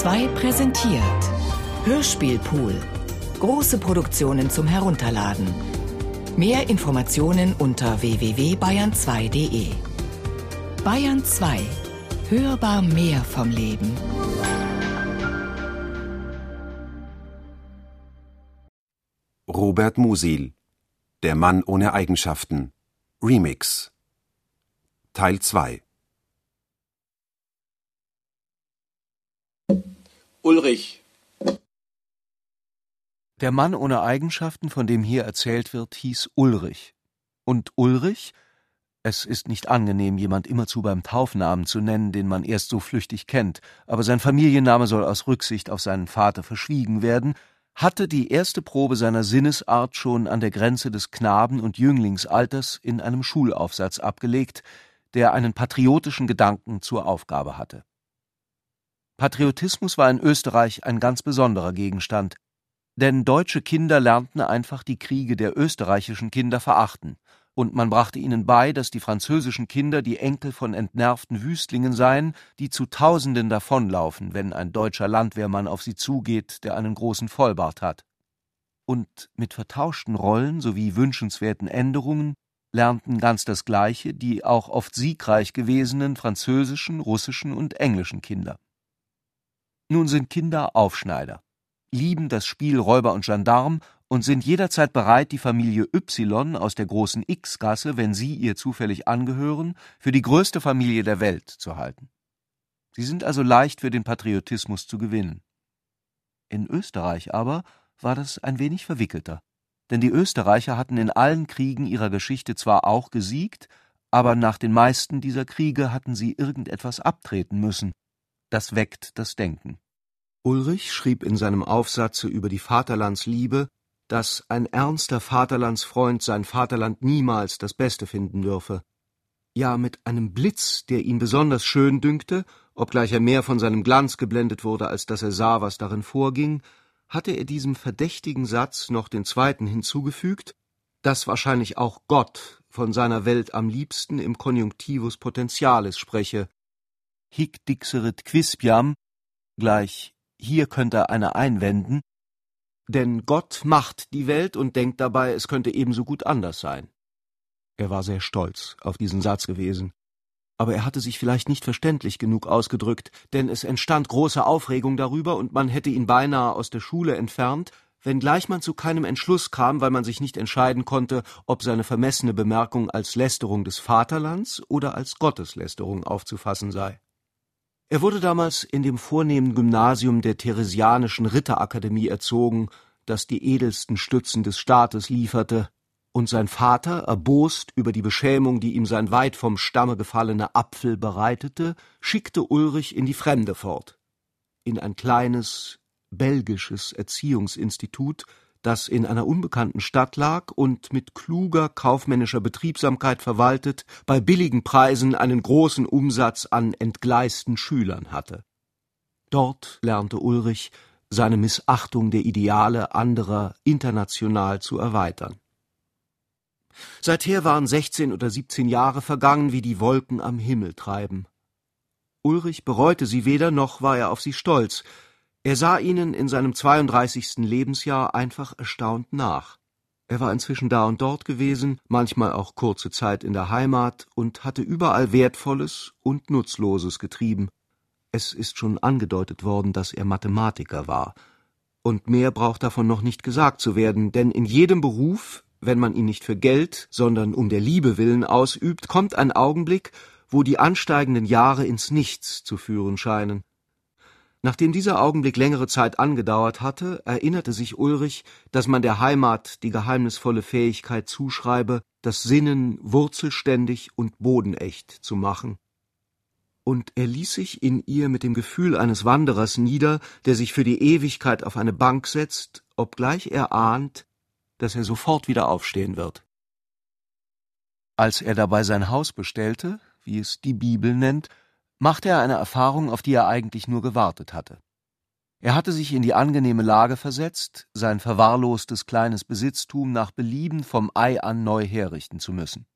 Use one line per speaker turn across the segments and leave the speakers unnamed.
2 präsentiert Hörspielpool. Große Produktionen zum Herunterladen. Mehr Informationen unter www.bayern2.de. Bayern 2. Hörbar mehr vom Leben.
Robert Musil Der Mann ohne Eigenschaften Remix Teil 2
Ulrich.
Der Mann ohne Eigenschaften, von dem hier erzählt wird, hieß Ulrich. Und Ulrich, es ist nicht angenehm, jemand immerzu beim Taufnamen zu nennen, den man erst so flüchtig kennt, aber sein Familienname soll aus Rücksicht auf seinen Vater verschwiegen werden, hatte die erste Probe seiner Sinnesart schon an der Grenze des Knaben- und Jünglingsalters in einem Schulaufsatz abgelegt, der einen patriotischen Gedanken zur Aufgabe hatte. Patriotismus war in Österreich ein ganz besonderer Gegenstand, denn deutsche Kinder lernten einfach die Kriege der österreichischen Kinder verachten, und man brachte ihnen bei, dass die französischen Kinder die Enkel von entnervten Wüstlingen seien, die zu Tausenden davonlaufen, wenn ein deutscher Landwehrmann auf sie zugeht, der einen großen Vollbart hat. Und mit vertauschten Rollen sowie wünschenswerten Änderungen lernten ganz das Gleiche die auch oft siegreich gewesenen französischen, russischen und englischen Kinder. Nun sind Kinder Aufschneider, lieben das Spiel Räuber und Gendarm und sind jederzeit bereit, die Familie Y aus der großen X-Gasse, wenn sie ihr zufällig angehören, für die größte Familie der Welt zu halten. Sie sind also leicht für den Patriotismus zu gewinnen. In Österreich aber war das ein wenig verwickelter, denn die Österreicher hatten in allen Kriegen ihrer Geschichte zwar auch gesiegt, aber nach den meisten dieser Kriege hatten sie irgendetwas abtreten müssen, das weckt das Denken. Ulrich schrieb in seinem Aufsatze über die Vaterlandsliebe, dass ein ernster Vaterlandsfreund sein Vaterland niemals das Beste finden dürfe. Ja, mit einem Blitz, der ihn besonders schön dünkte, obgleich er mehr von seinem Glanz geblendet wurde, als dass er sah, was darin vorging, hatte er diesem verdächtigen Satz noch den zweiten hinzugefügt, dass wahrscheinlich auch Gott von seiner Welt am liebsten im Konjunktivus Potentialis spreche, hic dixerit quispiam, gleich hier könnte einer einwenden, denn Gott macht die Welt und denkt dabei, es könnte ebenso gut anders sein. Er war sehr stolz auf diesen Satz gewesen, aber er hatte sich vielleicht nicht verständlich genug ausgedrückt, denn es entstand große Aufregung darüber und man hätte ihn beinahe aus der Schule entfernt, wenngleich man zu keinem Entschluss kam, weil man sich nicht entscheiden konnte, ob seine vermessene Bemerkung als Lästerung des Vaterlands oder als Gotteslästerung aufzufassen sei. Er wurde damals in dem vornehmen Gymnasium der Theresianischen Ritterakademie erzogen, das die edelsten Stützen des Staates lieferte, und sein Vater, erbost über die Beschämung, die ihm sein weit vom Stamme gefallene Apfel bereitete, schickte Ulrich in die Fremde fort, in ein kleines belgisches Erziehungsinstitut, das in einer unbekannten Stadt lag und mit kluger kaufmännischer Betriebsamkeit verwaltet, bei billigen Preisen einen großen Umsatz an entgleisten Schülern hatte. Dort lernte Ulrich, seine Missachtung der Ideale anderer international zu erweitern. Seither waren sechzehn oder siebzehn Jahre vergangen, wie die Wolken am Himmel treiben. Ulrich bereute sie weder, noch war er auf sie stolz, er sah ihnen in seinem 32. Lebensjahr einfach erstaunt nach. Er war inzwischen da und dort gewesen, manchmal auch kurze Zeit in der Heimat und hatte überall Wertvolles und Nutzloses getrieben. Es ist schon angedeutet worden, dass er Mathematiker war. Und mehr braucht davon noch nicht gesagt zu werden, denn in jedem Beruf, wenn man ihn nicht für Geld, sondern um der Liebe willen ausübt, kommt ein Augenblick, wo die ansteigenden Jahre ins Nichts zu führen scheinen. Nachdem dieser Augenblick längere Zeit angedauert hatte, erinnerte sich Ulrich, dass man der Heimat die geheimnisvolle Fähigkeit zuschreibe, das Sinnen wurzelständig und bodenecht zu machen. Und er ließ sich in ihr mit dem Gefühl eines Wanderers nieder, der sich für die Ewigkeit auf eine Bank setzt, obgleich er ahnt, dass er sofort wieder aufstehen wird. Als er dabei sein Haus bestellte, wie es die Bibel nennt, machte er eine Erfahrung, auf die er eigentlich nur gewartet hatte. Er hatte sich in die angenehme Lage versetzt, sein verwahrlostes kleines Besitztum nach Belieben vom Ei an neu herrichten zu müssen.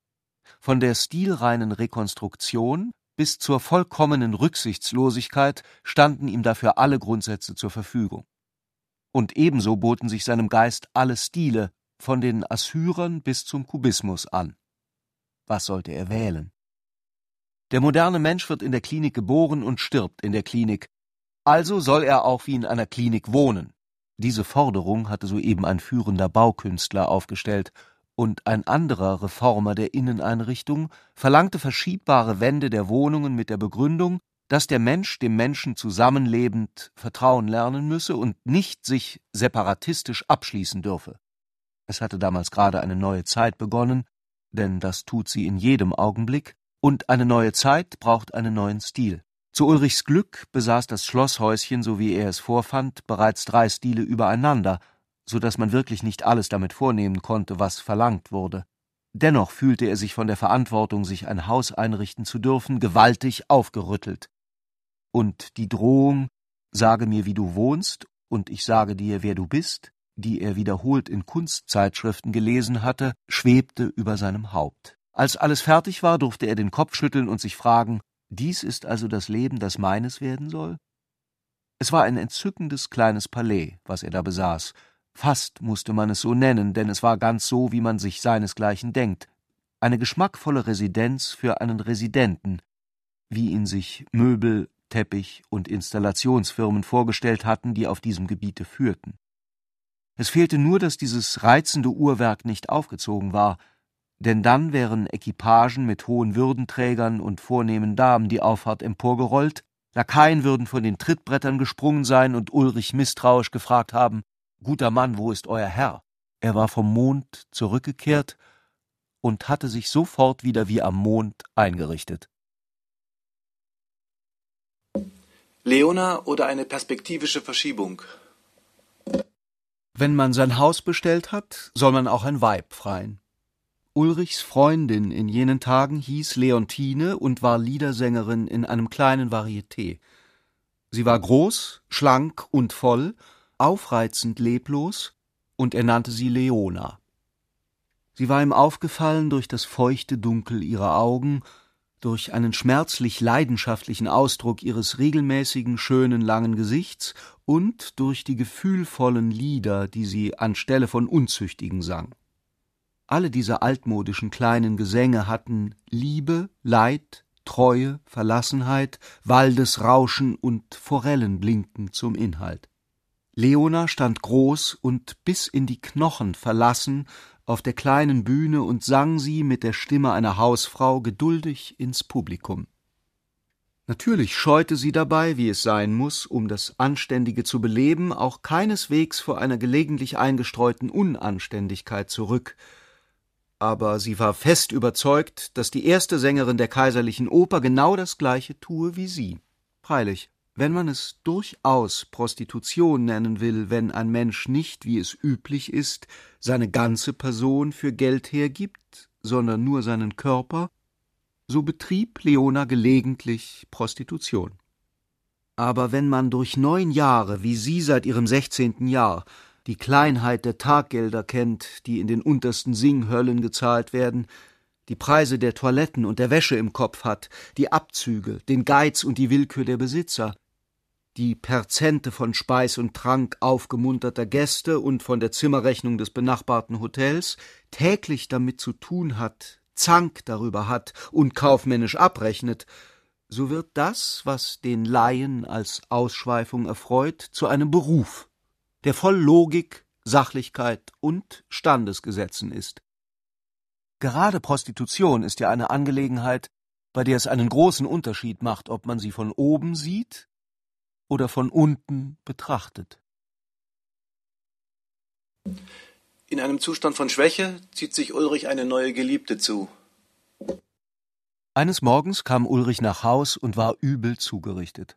Von der stilreinen Rekonstruktion, bis zur vollkommenen Rücksichtslosigkeit standen ihm dafür alle Grundsätze zur Verfügung. Und ebenso boten sich seinem Geist alle Stile, von den Assyrern bis zum Kubismus an. Was sollte er wählen? Der moderne Mensch wird in der Klinik geboren und stirbt in der Klinik, also soll er auch wie in einer Klinik wohnen. Diese Forderung hatte soeben ein führender Baukünstler aufgestellt, und ein anderer Reformer der Inneneinrichtung verlangte verschiebbare Wände der Wohnungen mit der Begründung, dass der Mensch dem Menschen zusammenlebend vertrauen lernen müsse und nicht sich separatistisch abschließen dürfe. Es hatte damals gerade eine neue Zeit begonnen, denn das tut sie in jedem Augenblick, und eine neue Zeit braucht einen neuen Stil. Zu Ulrichs Glück besaß das Schlosshäuschen, so wie er es vorfand, bereits drei Stile übereinander, so dass man wirklich nicht alles damit vornehmen konnte, was verlangt wurde. Dennoch fühlte er sich von der Verantwortung, sich ein Haus einrichten zu dürfen, gewaltig aufgerüttelt. Und die Drohung, sage mir, wie du wohnst, und ich sage dir, wer du bist, die er wiederholt in Kunstzeitschriften gelesen hatte, schwebte über seinem Haupt. Als alles fertig war, durfte er den Kopf schütteln und sich fragen, dies ist also das Leben, das meines werden soll? Es war ein entzückendes kleines Palais, was er da besaß. Fast musste man es so nennen, denn es war ganz so, wie man sich seinesgleichen denkt. Eine geschmackvolle Residenz für einen Residenten, wie ihn sich Möbel, Teppich und Installationsfirmen vorgestellt hatten, die auf diesem Gebiete führten. Es fehlte nur, dass dieses reizende Uhrwerk nicht aufgezogen war, denn dann wären Equipagen mit hohen Würdenträgern und vornehmen Damen die Auffahrt emporgerollt, Lakaien würden von den Trittbrettern gesprungen sein und Ulrich misstrauisch gefragt haben, Guter Mann, wo ist euer Herr? Er war vom Mond zurückgekehrt und hatte sich sofort wieder wie am Mond eingerichtet.
Leona oder eine perspektivische Verschiebung?
Wenn man sein Haus bestellt hat, soll man auch ein Weib freien. Ulrichs Freundin in jenen Tagen hieß Leontine und war Liedersängerin in einem kleinen Varieté. Sie war groß, schlank und voll, aufreizend leblos, und er nannte sie Leona. Sie war ihm aufgefallen durch das feuchte Dunkel ihrer Augen, durch einen schmerzlich leidenschaftlichen Ausdruck ihres regelmäßigen, schönen, langen Gesichts und durch die gefühlvollen Lieder, die sie anstelle von unzüchtigen sang. Alle diese altmodischen kleinen Gesänge hatten Liebe, Leid, Treue, Verlassenheit, Waldesrauschen und Forellenblinken zum Inhalt. Leona stand groß und bis in die Knochen verlassen auf der kleinen Bühne und sang sie mit der Stimme einer Hausfrau geduldig ins Publikum. Natürlich scheute sie dabei, wie es sein muss, um das Anständige zu beleben, auch keineswegs vor einer gelegentlich eingestreuten Unanständigkeit zurück, aber sie war fest überzeugt, dass die erste Sängerin der kaiserlichen Oper genau das gleiche tue wie sie. Freilich, wenn man es durchaus Prostitution nennen will, wenn ein Mensch nicht, wie es üblich ist, seine ganze Person für Geld hergibt, sondern nur seinen Körper, so betrieb Leona gelegentlich Prostitution. Aber wenn man durch neun Jahre, wie sie seit ihrem sechzehnten Jahr, die Kleinheit der Taggelder kennt, die in den untersten Singhöllen gezahlt werden, die Preise der Toiletten und der Wäsche im Kopf hat, die Abzüge, den Geiz und die Willkür der Besitzer, die Perzente von Speis und Trank aufgemunterter Gäste und von der Zimmerrechnung des benachbarten Hotels, täglich damit zu tun hat, Zank darüber hat und kaufmännisch abrechnet, so wird das, was den Laien als Ausschweifung erfreut, zu einem Beruf, der voll Logik, Sachlichkeit und Standesgesetzen ist. Gerade Prostitution ist ja eine Angelegenheit, bei der es einen großen Unterschied macht, ob man sie von oben sieht oder von unten betrachtet.
In einem Zustand von Schwäche zieht sich Ulrich eine neue Geliebte zu.
Eines Morgens kam Ulrich nach Haus und war übel zugerichtet.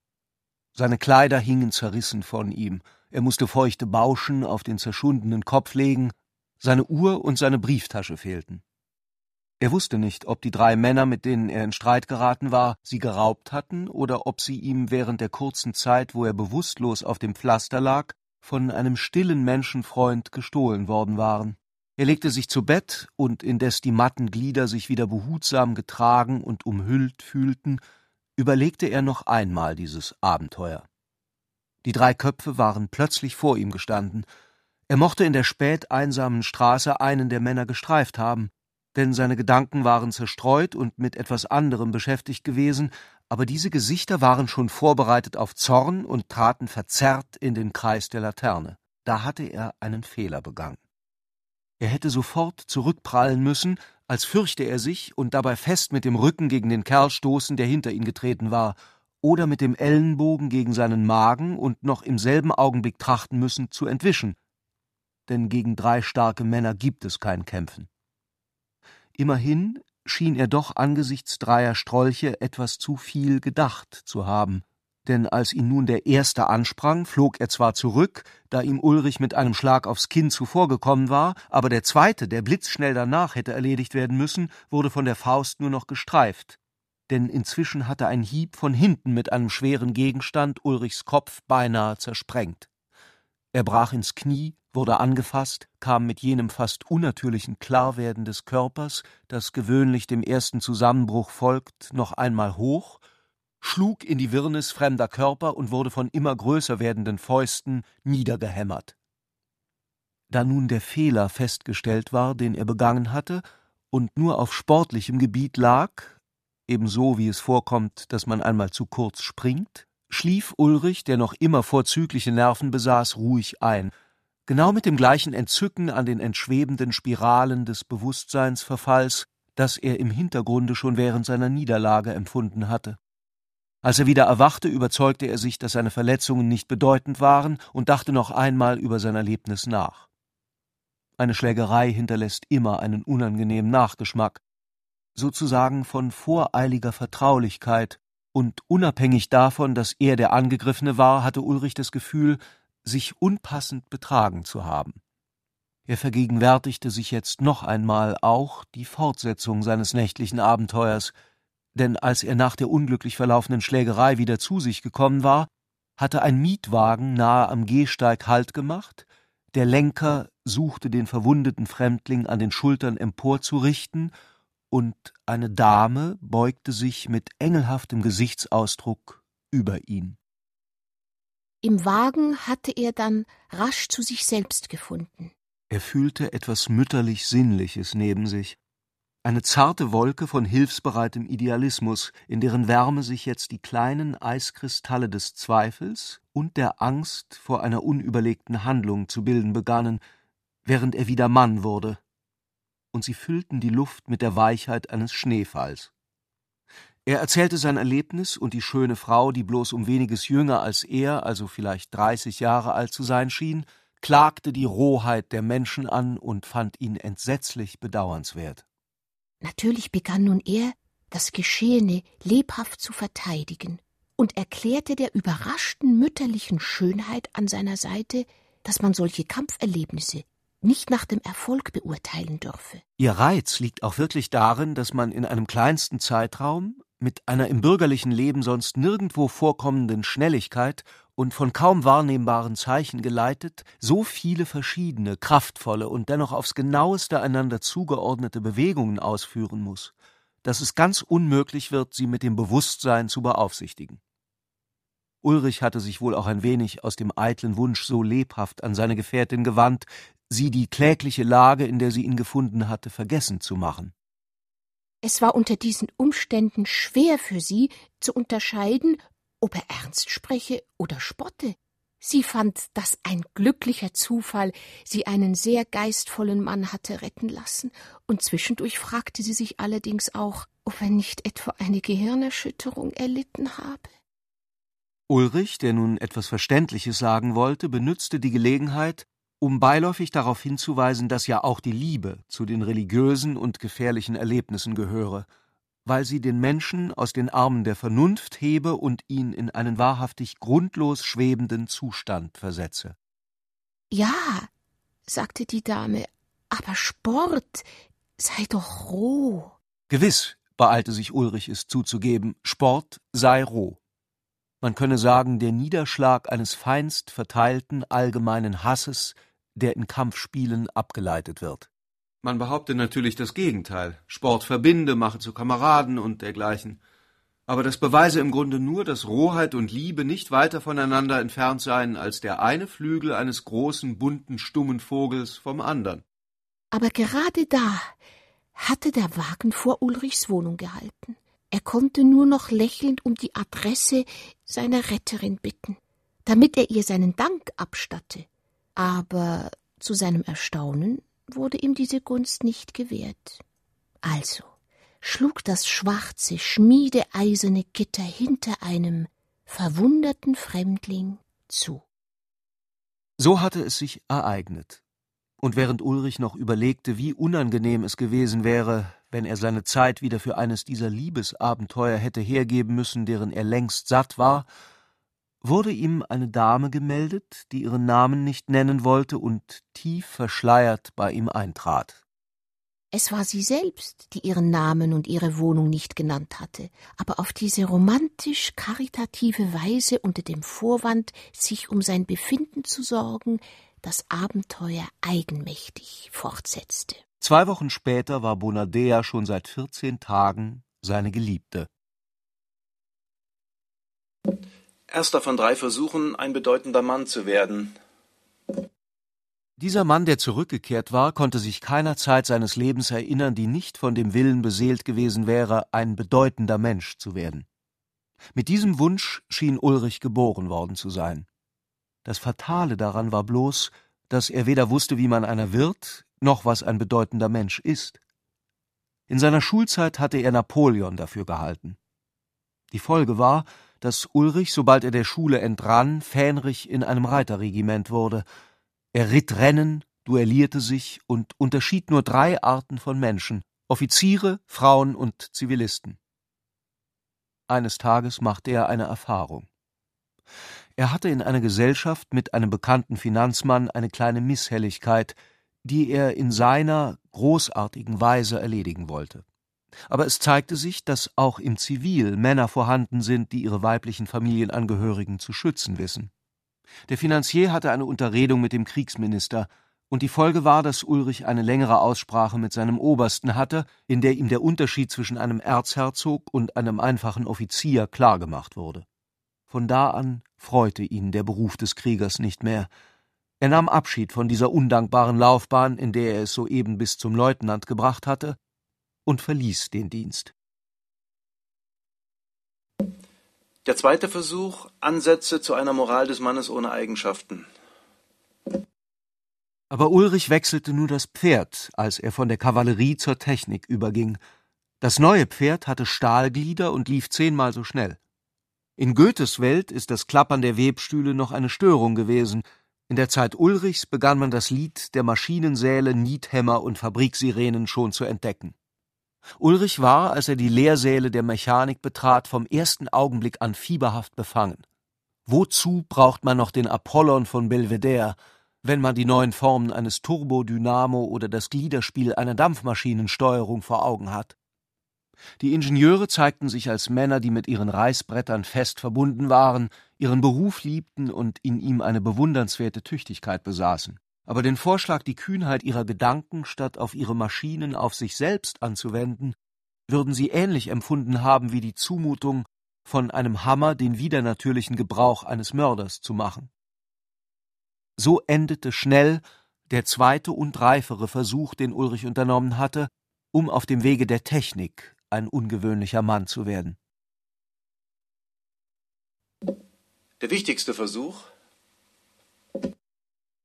Seine Kleider hingen zerrissen von ihm, er musste feuchte Bauschen auf den zerschundenen Kopf legen, seine Uhr und seine Brieftasche fehlten. Er wusste nicht, ob die drei Männer, mit denen er in Streit geraten war, sie geraubt hatten oder ob sie ihm während der kurzen Zeit, wo er bewusstlos auf dem Pflaster lag, von einem stillen Menschenfreund gestohlen worden waren. Er legte sich zu Bett, und indes die matten Glieder sich wieder behutsam getragen und umhüllt fühlten, überlegte er noch einmal dieses Abenteuer. Die drei Köpfe waren plötzlich vor ihm gestanden. Er mochte in der spät einsamen Straße einen der Männer gestreift haben, denn seine Gedanken waren zerstreut und mit etwas anderem beschäftigt gewesen, aber diese Gesichter waren schon vorbereitet auf Zorn und traten verzerrt in den Kreis der Laterne. Da hatte er einen Fehler begangen. Er hätte sofort zurückprallen müssen, als fürchte er sich und dabei fest mit dem Rücken gegen den Kerl stoßen, der hinter ihn getreten war, oder mit dem Ellenbogen gegen seinen Magen und noch im selben Augenblick trachten müssen, zu entwischen. Denn gegen drei starke Männer gibt es kein Kämpfen. Immerhin schien er doch angesichts dreier Strolche etwas zu viel gedacht zu haben, denn als ihn nun der Erste ansprang, flog er zwar zurück, da ihm Ulrich mit einem Schlag aufs Kinn zuvorgekommen war, aber der Zweite, der blitzschnell danach hätte erledigt werden müssen, wurde von der Faust nur noch gestreift, denn inzwischen hatte ein Hieb von hinten mit einem schweren Gegenstand Ulrichs Kopf beinahe zersprengt. Er brach ins Knie, wurde angefasst, kam mit jenem fast unnatürlichen Klarwerden des Körpers, das gewöhnlich dem ersten Zusammenbruch folgt, noch einmal hoch, schlug in die Wirrnis fremder Körper und wurde von immer größer werdenden Fäusten niedergehämmert. Da nun der Fehler festgestellt war, den er begangen hatte, und nur auf sportlichem Gebiet lag, ebenso wie es vorkommt, dass man einmal zu kurz springt, schlief Ulrich, der noch immer vorzügliche Nerven besaß, ruhig ein, genau mit dem gleichen Entzücken an den entschwebenden Spiralen des Bewusstseinsverfalls, das er im Hintergrunde schon während seiner Niederlage empfunden hatte. Als er wieder erwachte, überzeugte er sich, dass seine Verletzungen nicht bedeutend waren und dachte noch einmal über sein Erlebnis nach. Eine Schlägerei hinterlässt immer einen unangenehmen Nachgeschmack, sozusagen von voreiliger Vertraulichkeit, und unabhängig davon, dass er der Angegriffene war, hatte Ulrich das Gefühl, sich unpassend betragen zu haben. Er vergegenwärtigte sich jetzt noch einmal auch die Fortsetzung seines nächtlichen Abenteuers, denn als er nach der unglücklich verlaufenden Schlägerei wieder zu sich gekommen war, hatte ein Mietwagen nahe am Gehsteig Halt gemacht, der Lenker suchte den verwundeten Fremdling an den Schultern emporzurichten und eine Dame beugte sich mit engelhaftem Gesichtsausdruck über ihn.
Im Wagen hatte er dann rasch zu sich selbst gefunden.
Er fühlte etwas mütterlich Sinnliches neben sich, eine zarte Wolke von hilfsbereitem Idealismus, in deren Wärme sich jetzt die kleinen Eiskristalle des Zweifels und der Angst vor einer unüberlegten Handlung zu bilden begannen, während er wieder Mann wurde und sie füllten die Luft mit der Weichheit eines Schneefalls. Er erzählte sein Erlebnis und die schöne Frau, die bloß um weniges jünger als er, also vielleicht dreißig Jahre alt zu sein schien, klagte die Rohheit der Menschen an und fand ihn entsetzlich bedauernswert.
Natürlich begann nun er, das Geschehene lebhaft zu verteidigen und erklärte der überraschten mütterlichen Schönheit an seiner Seite, dass man solche Kampferlebnisse nicht nach dem Erfolg beurteilen dürfe.
Ihr Reiz liegt auch wirklich darin, dass man in einem kleinsten Zeitraum mit einer im bürgerlichen Leben sonst nirgendwo vorkommenden Schnelligkeit und von kaum wahrnehmbaren Zeichen geleitet, so viele verschiedene, kraftvolle und dennoch aufs genaueste einander zugeordnete Bewegungen ausführen muss, dass es ganz unmöglich wird, sie mit dem Bewusstsein zu beaufsichtigen. Ulrich hatte sich wohl auch ein wenig aus dem eitlen Wunsch so lebhaft an seine Gefährtin gewandt, sie die klägliche Lage, in der sie ihn gefunden hatte, vergessen zu machen.
Es war unter diesen Umständen schwer für sie zu unterscheiden, ob er ernst spreche oder spotte. Sie fand, dass ein glücklicher Zufall sie einen sehr geistvollen Mann hatte retten lassen, und zwischendurch fragte sie sich allerdings auch, ob er nicht etwa eine Gehirnerschütterung erlitten habe.
Ulrich, der nun etwas Verständliches sagen wollte, benützte die Gelegenheit, um beiläufig darauf hinzuweisen, dass ja auch die Liebe zu den religiösen und gefährlichen Erlebnissen gehöre, weil sie den Menschen aus den Armen der Vernunft hebe und ihn in einen wahrhaftig grundlos schwebenden Zustand versetze.
Ja, sagte die Dame, aber Sport sei doch roh.
Gewiss, beeilte sich Ulrich es zuzugeben, Sport sei roh. Man könne sagen, der Niederschlag eines feinst verteilten allgemeinen Hasses der in Kampfspielen abgeleitet wird. Man behaupte natürlich das Gegenteil. Sport verbinde, mache zu Kameraden und dergleichen. Aber das beweise im Grunde nur, dass Rohheit und Liebe nicht weiter voneinander entfernt seien als der eine Flügel eines großen, bunten, stummen Vogels vom andern.
Aber gerade da hatte der Wagen vor Ulrichs Wohnung gehalten. Er konnte nur noch lächelnd um die Adresse seiner Retterin bitten, damit er ihr seinen Dank abstatte. Aber zu seinem Erstaunen wurde ihm diese Gunst nicht gewährt. Also schlug das schwarze, schmiedeeiserne Gitter hinter einem verwunderten Fremdling zu.
So hatte es sich ereignet. Und während Ulrich noch überlegte, wie unangenehm es gewesen wäre, wenn er seine Zeit wieder für eines dieser Liebesabenteuer hätte hergeben müssen, deren er längst satt war, wurde ihm eine Dame gemeldet, die ihren Namen nicht nennen wollte und tief verschleiert bei ihm eintrat.
Es war sie selbst, die ihren Namen und ihre Wohnung nicht genannt hatte, aber auf diese romantisch karitative Weise unter dem Vorwand, sich um sein Befinden zu sorgen, das Abenteuer eigenmächtig fortsetzte.
Zwei Wochen später war Bonadea schon seit vierzehn Tagen seine Geliebte.
Erster von drei Versuchen, ein bedeutender Mann zu werden.
Dieser Mann, der zurückgekehrt war, konnte sich keiner Zeit seines Lebens erinnern, die nicht von dem Willen beseelt gewesen wäre, ein bedeutender Mensch zu werden. Mit diesem Wunsch schien Ulrich geboren worden zu sein. Das Fatale daran war bloß, dass er weder wusste, wie man einer wird, noch was ein bedeutender Mensch ist. In seiner Schulzeit hatte er Napoleon dafür gehalten. Die Folge war, dass Ulrich, sobald er der Schule entrann, Fähnrich in einem Reiterregiment wurde. Er ritt Rennen, duellierte sich und unterschied nur drei Arten von Menschen Offiziere, Frauen und Zivilisten. Eines Tages machte er eine Erfahrung. Er hatte in einer Gesellschaft mit einem bekannten Finanzmann eine kleine Misshelligkeit, die er in seiner großartigen Weise erledigen wollte. Aber es zeigte sich, dass auch im Zivil Männer vorhanden sind, die ihre weiblichen Familienangehörigen zu schützen wissen. Der Finanzier hatte eine Unterredung mit dem Kriegsminister, und die Folge war, dass Ulrich eine längere Aussprache mit seinem Obersten hatte, in der ihm der Unterschied zwischen einem Erzherzog und einem einfachen Offizier klargemacht wurde. Von da an freute ihn der Beruf des Kriegers nicht mehr, er nahm Abschied von dieser undankbaren Laufbahn, in der er es soeben bis zum Leutnant gebracht hatte, und verließ den Dienst.
Der zweite Versuch Ansätze zu einer Moral des Mannes ohne Eigenschaften.
Aber Ulrich wechselte nur das Pferd, als er von der Kavallerie zur Technik überging. Das neue Pferd hatte Stahlglieder und lief zehnmal so schnell. In Goethes Welt ist das Klappern der Webstühle noch eine Störung gewesen, in der Zeit Ulrichs begann man das Lied der Maschinensäle, Niethämmer und Fabriksirenen schon zu entdecken. Ulrich war, als er die Lehrsäle der Mechanik betrat, vom ersten Augenblick an fieberhaft befangen. Wozu braucht man noch den Apollon von Belvedere, wenn man die neuen Formen eines Turbodynamo oder das Gliederspiel einer Dampfmaschinensteuerung vor Augen hat? Die Ingenieure zeigten sich als Männer, die mit ihren Reißbrettern fest verbunden waren, ihren Beruf liebten und in ihm eine bewundernswerte Tüchtigkeit besaßen. Aber den Vorschlag, die Kühnheit ihrer Gedanken statt auf ihre Maschinen auf sich selbst anzuwenden, würden sie ähnlich empfunden haben wie die Zumutung, von einem Hammer den widernatürlichen Gebrauch eines Mörders zu machen. So endete schnell der zweite und reifere Versuch, den Ulrich unternommen hatte, um auf dem Wege der Technik ein ungewöhnlicher Mann zu werden.
Der wichtigste Versuch?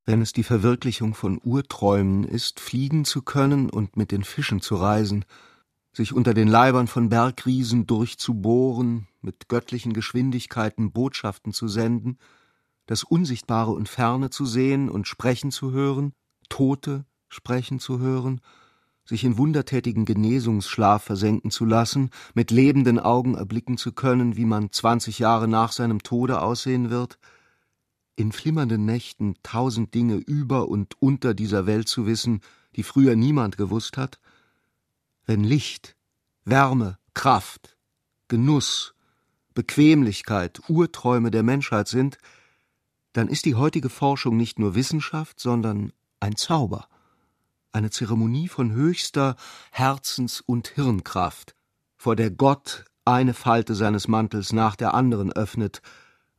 Wenn es die Verwirklichung von Urträumen ist, fliegen zu können und mit den Fischen zu reisen, sich unter den Leibern von Bergriesen durchzubohren, mit göttlichen Geschwindigkeiten Botschaften zu senden, das Unsichtbare und Ferne zu sehen und sprechen zu hören, Tote sprechen zu hören, sich in wundertätigen Genesungsschlaf versenken zu lassen, mit lebenden Augen erblicken zu können, wie man zwanzig Jahre nach seinem Tode aussehen wird, in flimmernden Nächten tausend Dinge über und unter dieser Welt zu wissen, die früher niemand gewusst hat? Wenn Licht, Wärme, Kraft, Genuss, Bequemlichkeit Urträume der Menschheit sind, dann ist die heutige Forschung nicht nur Wissenschaft, sondern ein Zauber eine Zeremonie von höchster Herzens- und Hirnkraft, vor der Gott eine Falte seines Mantels nach der anderen öffnet,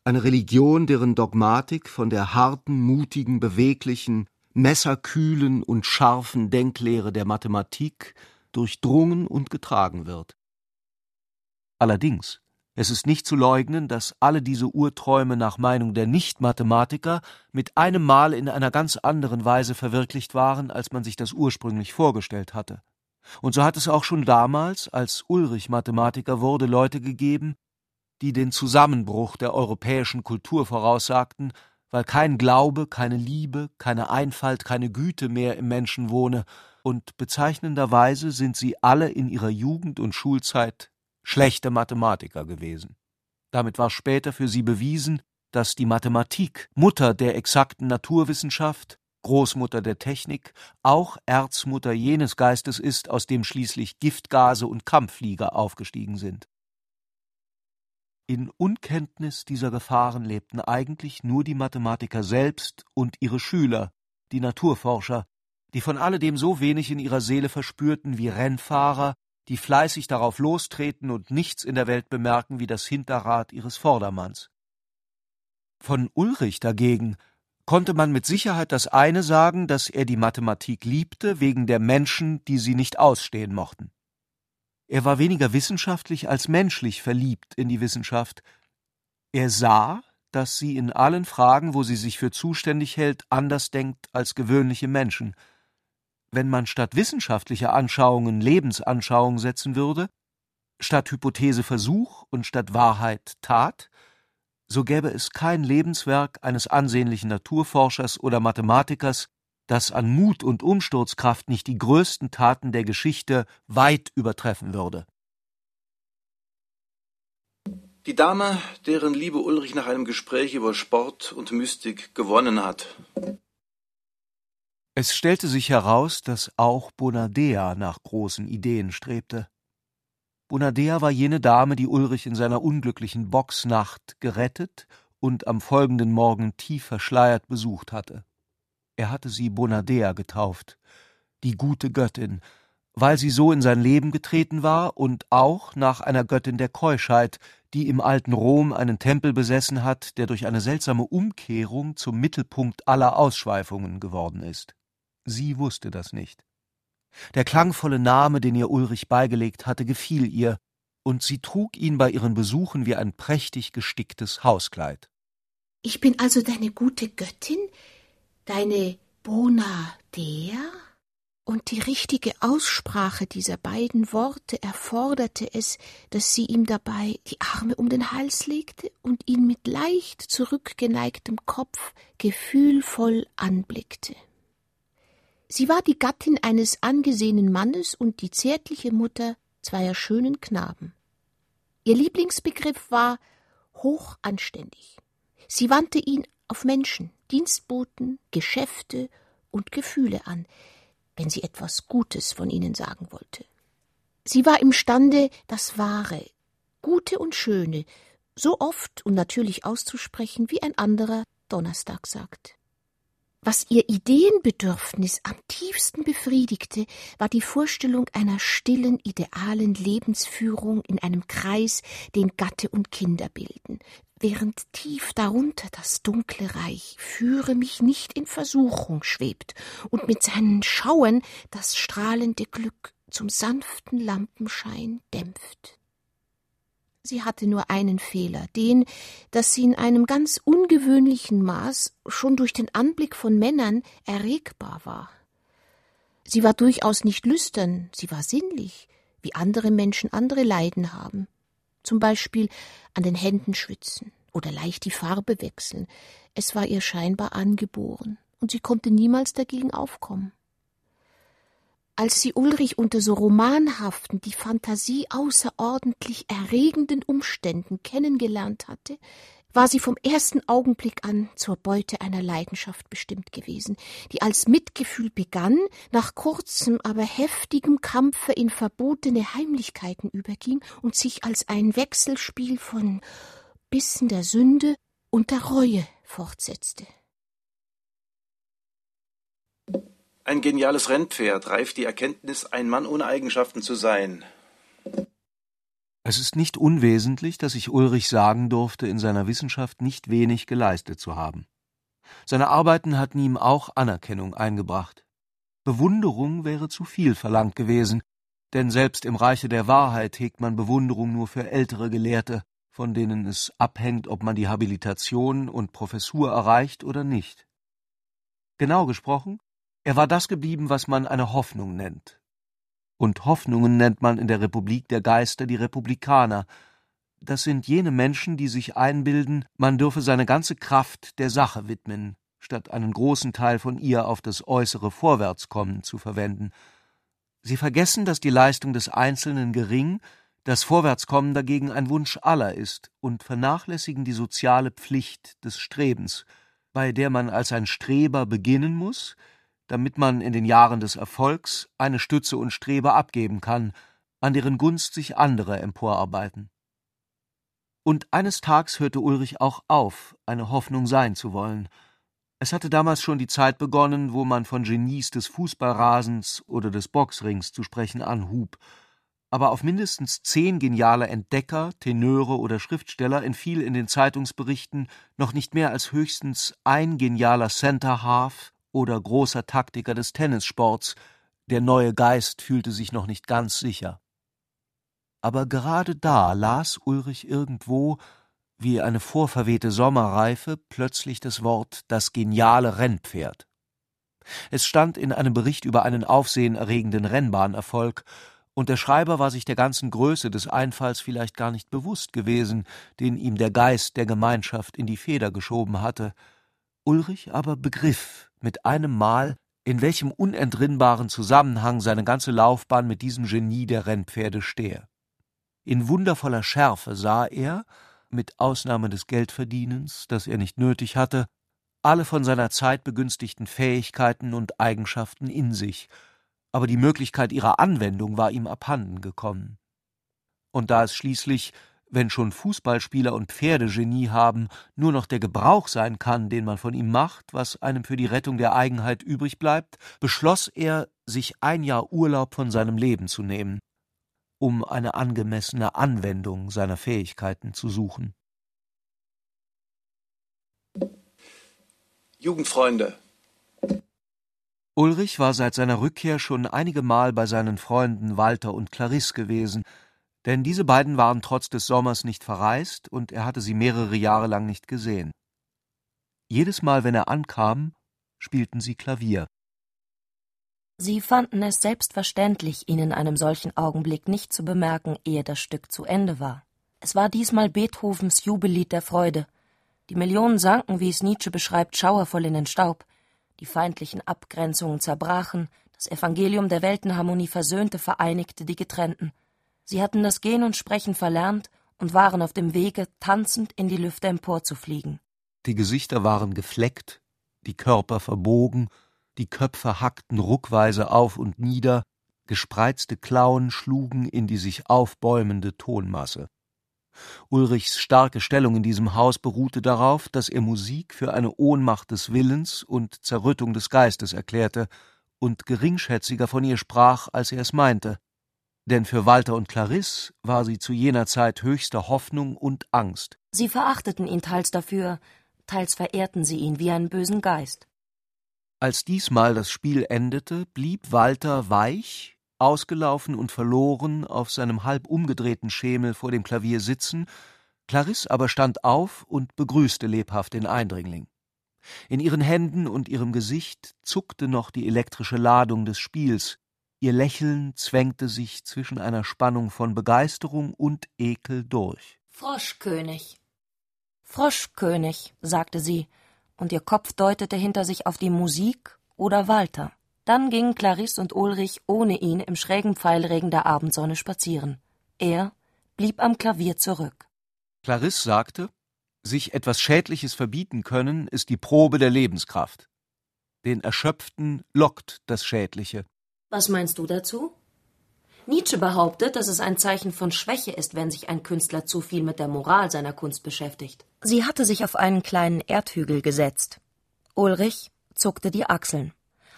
eine Religion, deren Dogmatik von der harten, mutigen, beweglichen, messerkühlen und scharfen Denklehre der Mathematik durchdrungen und getragen wird. Allerdings, es ist nicht zu leugnen, dass alle diese Urträume nach Meinung der Nicht-Mathematiker mit einem Mal in einer ganz anderen Weise verwirklicht waren, als man sich das ursprünglich vorgestellt hatte. Und so hat es auch schon damals, als Ulrich Mathematiker wurde, Leute gegeben, die den Zusammenbruch der europäischen Kultur voraussagten, weil kein Glaube, keine Liebe, keine Einfalt, keine Güte mehr im Menschen wohne, und bezeichnenderweise sind sie alle in ihrer Jugend und Schulzeit schlechte Mathematiker gewesen. Damit war später für sie bewiesen, dass die Mathematik, Mutter der exakten Naturwissenschaft, Großmutter der Technik, auch Erzmutter jenes Geistes ist, aus dem schließlich Giftgase und Kampfflieger aufgestiegen sind. In Unkenntnis dieser Gefahren lebten eigentlich nur die Mathematiker selbst und ihre Schüler, die Naturforscher, die von alledem so wenig in ihrer Seele verspürten wie Rennfahrer, die fleißig darauf lostreten und nichts in der Welt bemerken wie das Hinterrad ihres Vordermanns. Von Ulrich dagegen konnte man mit Sicherheit das eine sagen, dass er die Mathematik liebte, wegen der Menschen, die sie nicht ausstehen mochten. Er war weniger wissenschaftlich als menschlich verliebt in die Wissenschaft. Er sah, dass sie in allen Fragen, wo sie sich für zuständig hält, anders denkt als gewöhnliche Menschen. Wenn man statt wissenschaftlicher Anschauungen Lebensanschauung setzen würde, statt Hypothese Versuch und statt Wahrheit Tat, so gäbe es kein Lebenswerk eines ansehnlichen Naturforschers oder Mathematikers, das an Mut und Umsturzkraft nicht die größten Taten der Geschichte weit übertreffen würde.
Die Dame, deren Liebe Ulrich nach einem Gespräch über Sport und Mystik gewonnen hat.
Es stellte sich heraus, dass auch Bonadea nach großen Ideen strebte. Bonadea war jene Dame, die Ulrich in seiner unglücklichen Boxnacht gerettet und am folgenden Morgen tief verschleiert besucht hatte. Er hatte sie Bonadea getauft, die gute Göttin, weil sie so in sein Leben getreten war und auch nach einer Göttin der Keuschheit, die im alten Rom einen Tempel besessen hat, der durch eine seltsame Umkehrung zum Mittelpunkt aller Ausschweifungen geworden ist. Sie wusste das nicht. Der klangvolle Name, den ihr Ulrich beigelegt hatte, gefiel ihr, und sie trug ihn bei ihren Besuchen wie ein prächtig gesticktes Hauskleid.
Ich bin also deine gute Göttin, Deine Bona Dea? Und die richtige Aussprache dieser beiden Worte erforderte es, dass sie ihm dabei die Arme um den Hals legte und ihn mit leicht zurückgeneigtem Kopf gefühlvoll anblickte. Sie war die Gattin eines angesehenen Mannes und die zärtliche Mutter zweier schönen Knaben. Ihr Lieblingsbegriff war hochanständig. Sie wandte ihn auf Menschen, Dienstboten, Geschäfte und Gefühle an, wenn sie etwas Gutes von ihnen sagen wollte. Sie war imstande, das Wahre, Gute und Schöne so oft und natürlich auszusprechen, wie ein anderer Donnerstag sagt. Was ihr Ideenbedürfnis am tiefsten befriedigte, war die Vorstellung einer stillen, idealen Lebensführung in einem Kreis, den Gatte und Kinder bilden, während tief darunter das dunkle Reich führe mich nicht in Versuchung schwebt und mit seinen Schauen das strahlende Glück zum sanften Lampenschein dämpft. Sie hatte nur einen Fehler, den, dass sie in einem ganz ungewöhnlichen Maß schon durch den Anblick von Männern erregbar war. Sie war durchaus nicht lüstern, sie war sinnlich, wie andere Menschen andere Leiden haben zum Beispiel an den Händen schwitzen oder leicht die Farbe wechseln. Es war ihr scheinbar angeboren, und sie konnte niemals dagegen aufkommen. Als sie Ulrich unter so romanhaften, die Fantasie außerordentlich erregenden Umständen kennengelernt hatte, war sie vom ersten Augenblick an zur Beute einer Leidenschaft bestimmt gewesen, die als Mitgefühl begann, nach kurzem, aber heftigem Kampfe in verbotene Heimlichkeiten überging und sich als ein Wechselspiel von Bissen der Sünde und der Reue fortsetzte.
Ein geniales Rennpferd reift die Erkenntnis, ein Mann ohne Eigenschaften zu sein.
Es ist nicht unwesentlich, dass ich Ulrich sagen durfte, in seiner Wissenschaft nicht wenig geleistet zu haben. Seine Arbeiten hatten ihm auch Anerkennung eingebracht. Bewunderung wäre zu viel verlangt gewesen, denn selbst im Reiche der Wahrheit hegt man Bewunderung nur für ältere Gelehrte, von denen es abhängt, ob man die Habilitation und Professur erreicht oder nicht. Genau gesprochen, er war das geblieben, was man eine Hoffnung nennt, und Hoffnungen nennt man in der Republik der Geister die Republikaner. Das sind jene Menschen, die sich einbilden, man dürfe seine ganze Kraft der Sache widmen, statt einen großen Teil von ihr auf das äußere Vorwärtskommen zu verwenden. Sie vergessen, dass die Leistung des Einzelnen gering, das Vorwärtskommen dagegen ein Wunsch aller ist und vernachlässigen die soziale Pflicht des Strebens, bei der man als ein Streber beginnen muss, damit man in den Jahren des Erfolgs eine Stütze und Strebe abgeben kann, an deren Gunst sich andere emporarbeiten. Und eines Tags hörte Ulrich auch auf, eine Hoffnung sein zu wollen. Es hatte damals schon die Zeit begonnen, wo man von Genies des Fußballrasens oder des Boxrings zu sprechen anhub, aber auf mindestens zehn geniale Entdecker, Tenöre oder Schriftsteller entfiel in den Zeitungsberichten noch nicht mehr als höchstens ein genialer Center Half oder großer Taktiker des Tennissports, der neue Geist fühlte sich noch nicht ganz sicher. Aber gerade da las Ulrich irgendwo, wie eine vorverwehte Sommerreife, plötzlich das Wort das geniale Rennpferd. Es stand in einem Bericht über einen aufsehenerregenden Rennbahnerfolg, und der Schreiber war sich der ganzen Größe des Einfalls vielleicht gar nicht bewusst gewesen, den ihm der Geist der Gemeinschaft in die Feder geschoben hatte. Ulrich aber begriff, mit einem Mal, in welchem unentrinnbaren Zusammenhang seine ganze Laufbahn mit diesem Genie der Rennpferde stehe. In wundervoller Schärfe sah er, mit Ausnahme des Geldverdienens, das er nicht nötig hatte, alle von seiner Zeit begünstigten Fähigkeiten und Eigenschaften in sich, aber die Möglichkeit ihrer Anwendung war ihm abhanden gekommen. Und da es schließlich wenn schon Fußballspieler und Pferdegenie haben, nur noch der Gebrauch sein kann, den man von ihm macht, was einem für die Rettung der Eigenheit übrig bleibt, beschloss er, sich ein Jahr Urlaub von seinem Leben zu nehmen, um eine angemessene Anwendung seiner Fähigkeiten zu suchen.
Jugendfreunde.
Ulrich war seit seiner Rückkehr schon einige Mal bei seinen Freunden Walter und Clarisse gewesen, denn diese beiden waren trotz des Sommers nicht verreist und er hatte sie mehrere Jahre lang nicht gesehen. Jedes Mal, wenn er ankam, spielten sie Klavier.
Sie fanden es selbstverständlich, ihn in einem solchen Augenblick nicht zu bemerken, ehe das Stück zu Ende war. Es war diesmal Beethovens Jubellied der Freude. Die Millionen sanken, wie es Nietzsche beschreibt, schauervoll in den Staub. Die feindlichen Abgrenzungen zerbrachen, das Evangelium der Weltenharmonie versöhnte, vereinigte die Getrennten. Sie hatten das Gehen und Sprechen verlernt und waren auf dem Wege, tanzend in die Lüfte emporzufliegen.
Die Gesichter waren gefleckt, die Körper verbogen, die Köpfe hackten ruckweise auf und nieder, gespreizte Klauen schlugen in die sich aufbäumende Tonmasse. Ulrichs starke Stellung in diesem Haus beruhte darauf, dass er Musik für eine Ohnmacht des Willens und Zerrüttung des Geistes erklärte und geringschätziger von ihr sprach, als er es meinte denn für Walter und Clarisse war sie zu jener Zeit höchste Hoffnung und Angst.
Sie verachteten ihn teils dafür, teils verehrten sie ihn wie einen bösen Geist.
Als diesmal das Spiel endete, blieb Walter weich, ausgelaufen und verloren auf seinem halb umgedrehten Schemel vor dem Klavier sitzen, Clarisse aber stand auf und begrüßte lebhaft den Eindringling. In ihren Händen und ihrem Gesicht zuckte noch die elektrische Ladung des Spiels, Ihr Lächeln zwängte sich zwischen einer Spannung von Begeisterung und Ekel durch.
Froschkönig. Froschkönig, sagte sie, und ihr Kopf deutete hinter sich auf die Musik oder Walter. Dann gingen Clarisse und Ulrich ohne ihn im schrägen Pfeilregen der Abendsonne spazieren. Er blieb am Klavier zurück.
Clarisse sagte, sich etwas Schädliches verbieten können, ist die Probe der Lebenskraft. Den Erschöpften lockt das Schädliche.
Was meinst du dazu? Nietzsche behauptet, dass es ein Zeichen von Schwäche ist, wenn sich ein Künstler zu viel mit der Moral seiner Kunst beschäftigt. Sie hatte sich auf einen kleinen Erdhügel gesetzt. Ulrich zuckte die Achseln.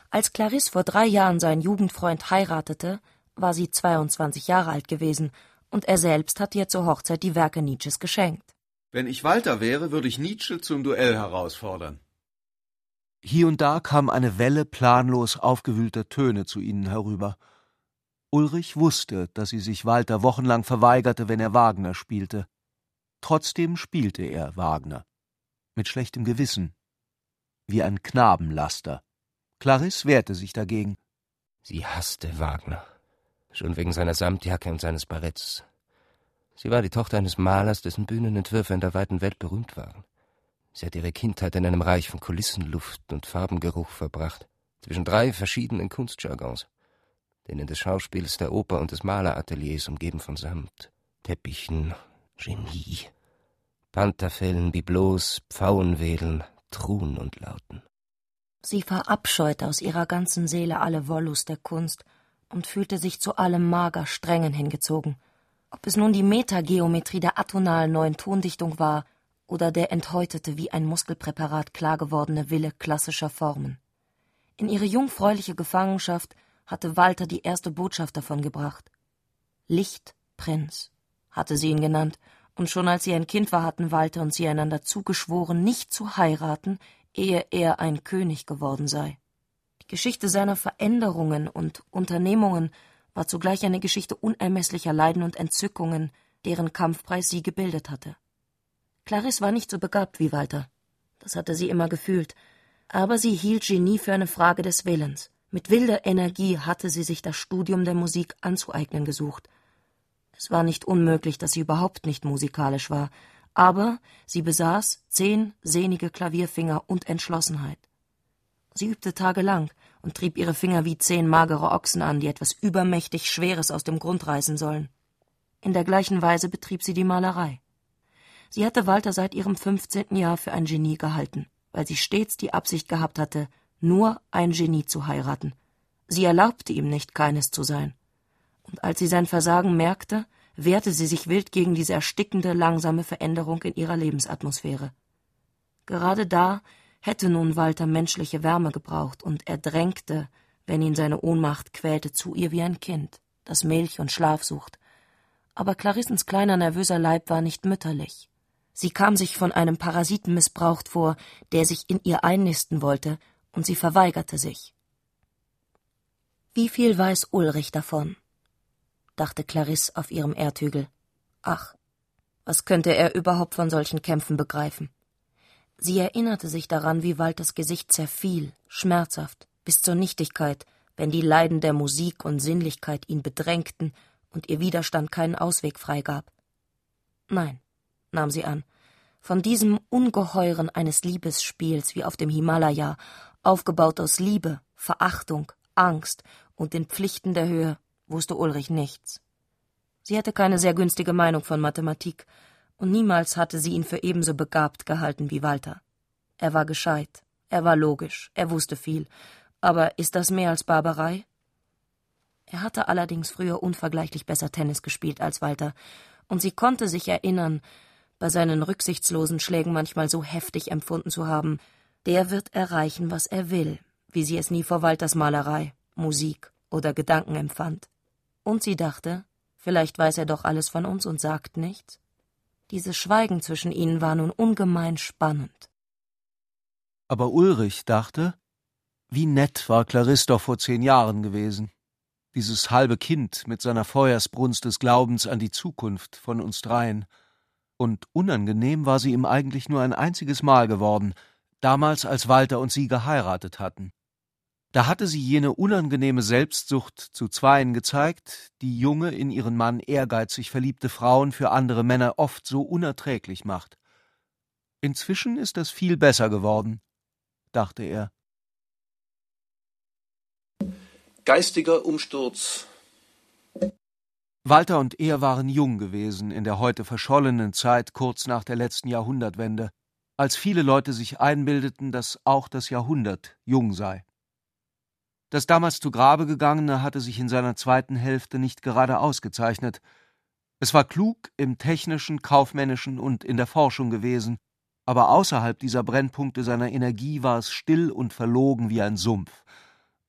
Als Clarisse vor drei Jahren seinen Jugendfreund heiratete, war sie 22 Jahre alt gewesen und er selbst hatte ihr zur Hochzeit die Werke Nietzsches geschenkt.
Wenn ich Walter wäre, würde ich Nietzsche zum Duell herausfordern.
Hier und da kam eine Welle planlos aufgewühlter Töne zu ihnen herüber. Ulrich wusste, dass sie sich Walter wochenlang verweigerte, wenn er Wagner spielte. Trotzdem spielte er Wagner. Mit schlechtem Gewissen. Wie ein Knabenlaster. Clarisse wehrte sich dagegen.
Sie hasste Wagner. Schon wegen seiner Samtjacke und seines Baretts. Sie war die Tochter eines Malers, dessen Bühnenentwürfe in der weiten Welt berühmt waren. Sie hat ihre Kindheit in einem Reich von Kulissenluft und Farbengeruch verbracht, zwischen drei verschiedenen Kunstjargons, denen des Schauspiels, der Oper und des Malerateliers umgeben von Samt, Teppichen, Genie, Pantherfellen, Biblos, Pfauenwedeln, Truhen und Lauten.
Sie verabscheute aus ihrer ganzen Seele alle Wollust der Kunst und fühlte sich zu allem mager Strengen hingezogen. Ob es nun die Metageometrie der atonalen neuen Tondichtung war oder der enthäutete wie ein Muskelpräparat klar gewordene Wille klassischer Formen. In ihre jungfräuliche Gefangenschaft hatte Walter die erste Botschaft davon gebracht. Lichtprinz hatte sie ihn genannt, und schon als sie ein Kind war, hatten Walter und sie einander zugeschworen, nicht zu heiraten, ehe er ein König geworden sei. Die Geschichte seiner Veränderungen und Unternehmungen war zugleich eine Geschichte unermesslicher Leiden und Entzückungen, deren Kampfpreis sie gebildet hatte. Clarisse war nicht so begabt wie Walter. Das hatte sie immer gefühlt. Aber sie hielt Genie für eine Frage des Willens. Mit wilder Energie hatte sie sich das Studium der Musik anzueignen gesucht. Es war nicht unmöglich, dass sie überhaupt nicht musikalisch war, aber sie besaß zehn sehnige Klavierfinger und Entschlossenheit. Sie übte tagelang und trieb ihre Finger wie zehn magere Ochsen an, die etwas übermächtig Schweres aus dem Grund reißen sollen. In der gleichen Weise betrieb sie die Malerei. Sie hatte Walter seit ihrem fünfzehnten Jahr für ein Genie gehalten, weil sie stets die Absicht gehabt hatte, nur ein Genie zu heiraten. Sie erlaubte ihm nicht, keines zu sein. Und als sie sein Versagen merkte, wehrte sie sich wild gegen diese erstickende, langsame Veränderung in ihrer Lebensatmosphäre. Gerade da hätte nun Walter menschliche Wärme gebraucht, und er drängte, wenn ihn seine Ohnmacht quälte, zu ihr wie ein Kind, das Milch und Schlaf sucht. Aber Clarissens kleiner nervöser Leib war nicht mütterlich. Sie kam sich von einem Parasiten missbraucht vor, der sich in ihr einnisten wollte, und sie verweigerte sich. Wie viel weiß Ulrich davon? dachte Clarisse auf ihrem Erdhügel. Ach, was könnte er überhaupt von solchen Kämpfen begreifen? Sie erinnerte sich daran, wie Walters Gesicht zerfiel, schmerzhaft, bis zur Nichtigkeit, wenn die Leiden der Musik und Sinnlichkeit ihn bedrängten und ihr Widerstand keinen Ausweg freigab. Nein, nahm sie an, von diesem Ungeheuren eines Liebesspiels wie auf dem Himalaya, aufgebaut aus Liebe, Verachtung, Angst und den Pflichten der Höhe, wusste Ulrich nichts. Sie hatte keine sehr günstige Meinung von Mathematik, und niemals hatte sie ihn für ebenso begabt gehalten wie Walter. Er war gescheit, er war logisch, er wusste viel, aber ist das mehr als Barbarei? Er hatte allerdings früher unvergleichlich besser Tennis gespielt als Walter, und sie konnte sich erinnern, bei seinen rücksichtslosen Schlägen manchmal so heftig empfunden zu haben, der wird erreichen, was er will, wie sie es nie vor Walters Malerei, Musik oder Gedanken empfand. Und sie dachte, vielleicht weiß er doch alles von uns und sagt nichts. Dieses Schweigen zwischen ihnen war nun ungemein spannend.
Aber Ulrich dachte, wie nett war Clarisse doch vor zehn Jahren gewesen. Dieses halbe Kind mit seiner Feuersbrunst des Glaubens an die Zukunft von uns dreien. Und unangenehm war sie ihm eigentlich nur ein einziges Mal geworden, damals als Walter und sie geheiratet hatten. Da hatte sie jene unangenehme Selbstsucht zu Zweien gezeigt, die junge, in ihren Mann ehrgeizig verliebte Frauen für andere Männer oft so unerträglich macht. Inzwischen ist das viel besser geworden, dachte er.
Geistiger Umsturz.
Walter und er waren jung gewesen in der heute verschollenen Zeit kurz nach der letzten Jahrhundertwende, als viele Leute sich einbildeten, dass auch das Jahrhundert jung sei. Das damals zu Grabe gegangene hatte sich in seiner zweiten Hälfte nicht gerade ausgezeichnet. Es war klug im technischen, kaufmännischen und in der Forschung gewesen, aber außerhalb dieser Brennpunkte seiner Energie war es still und verlogen wie ein Sumpf.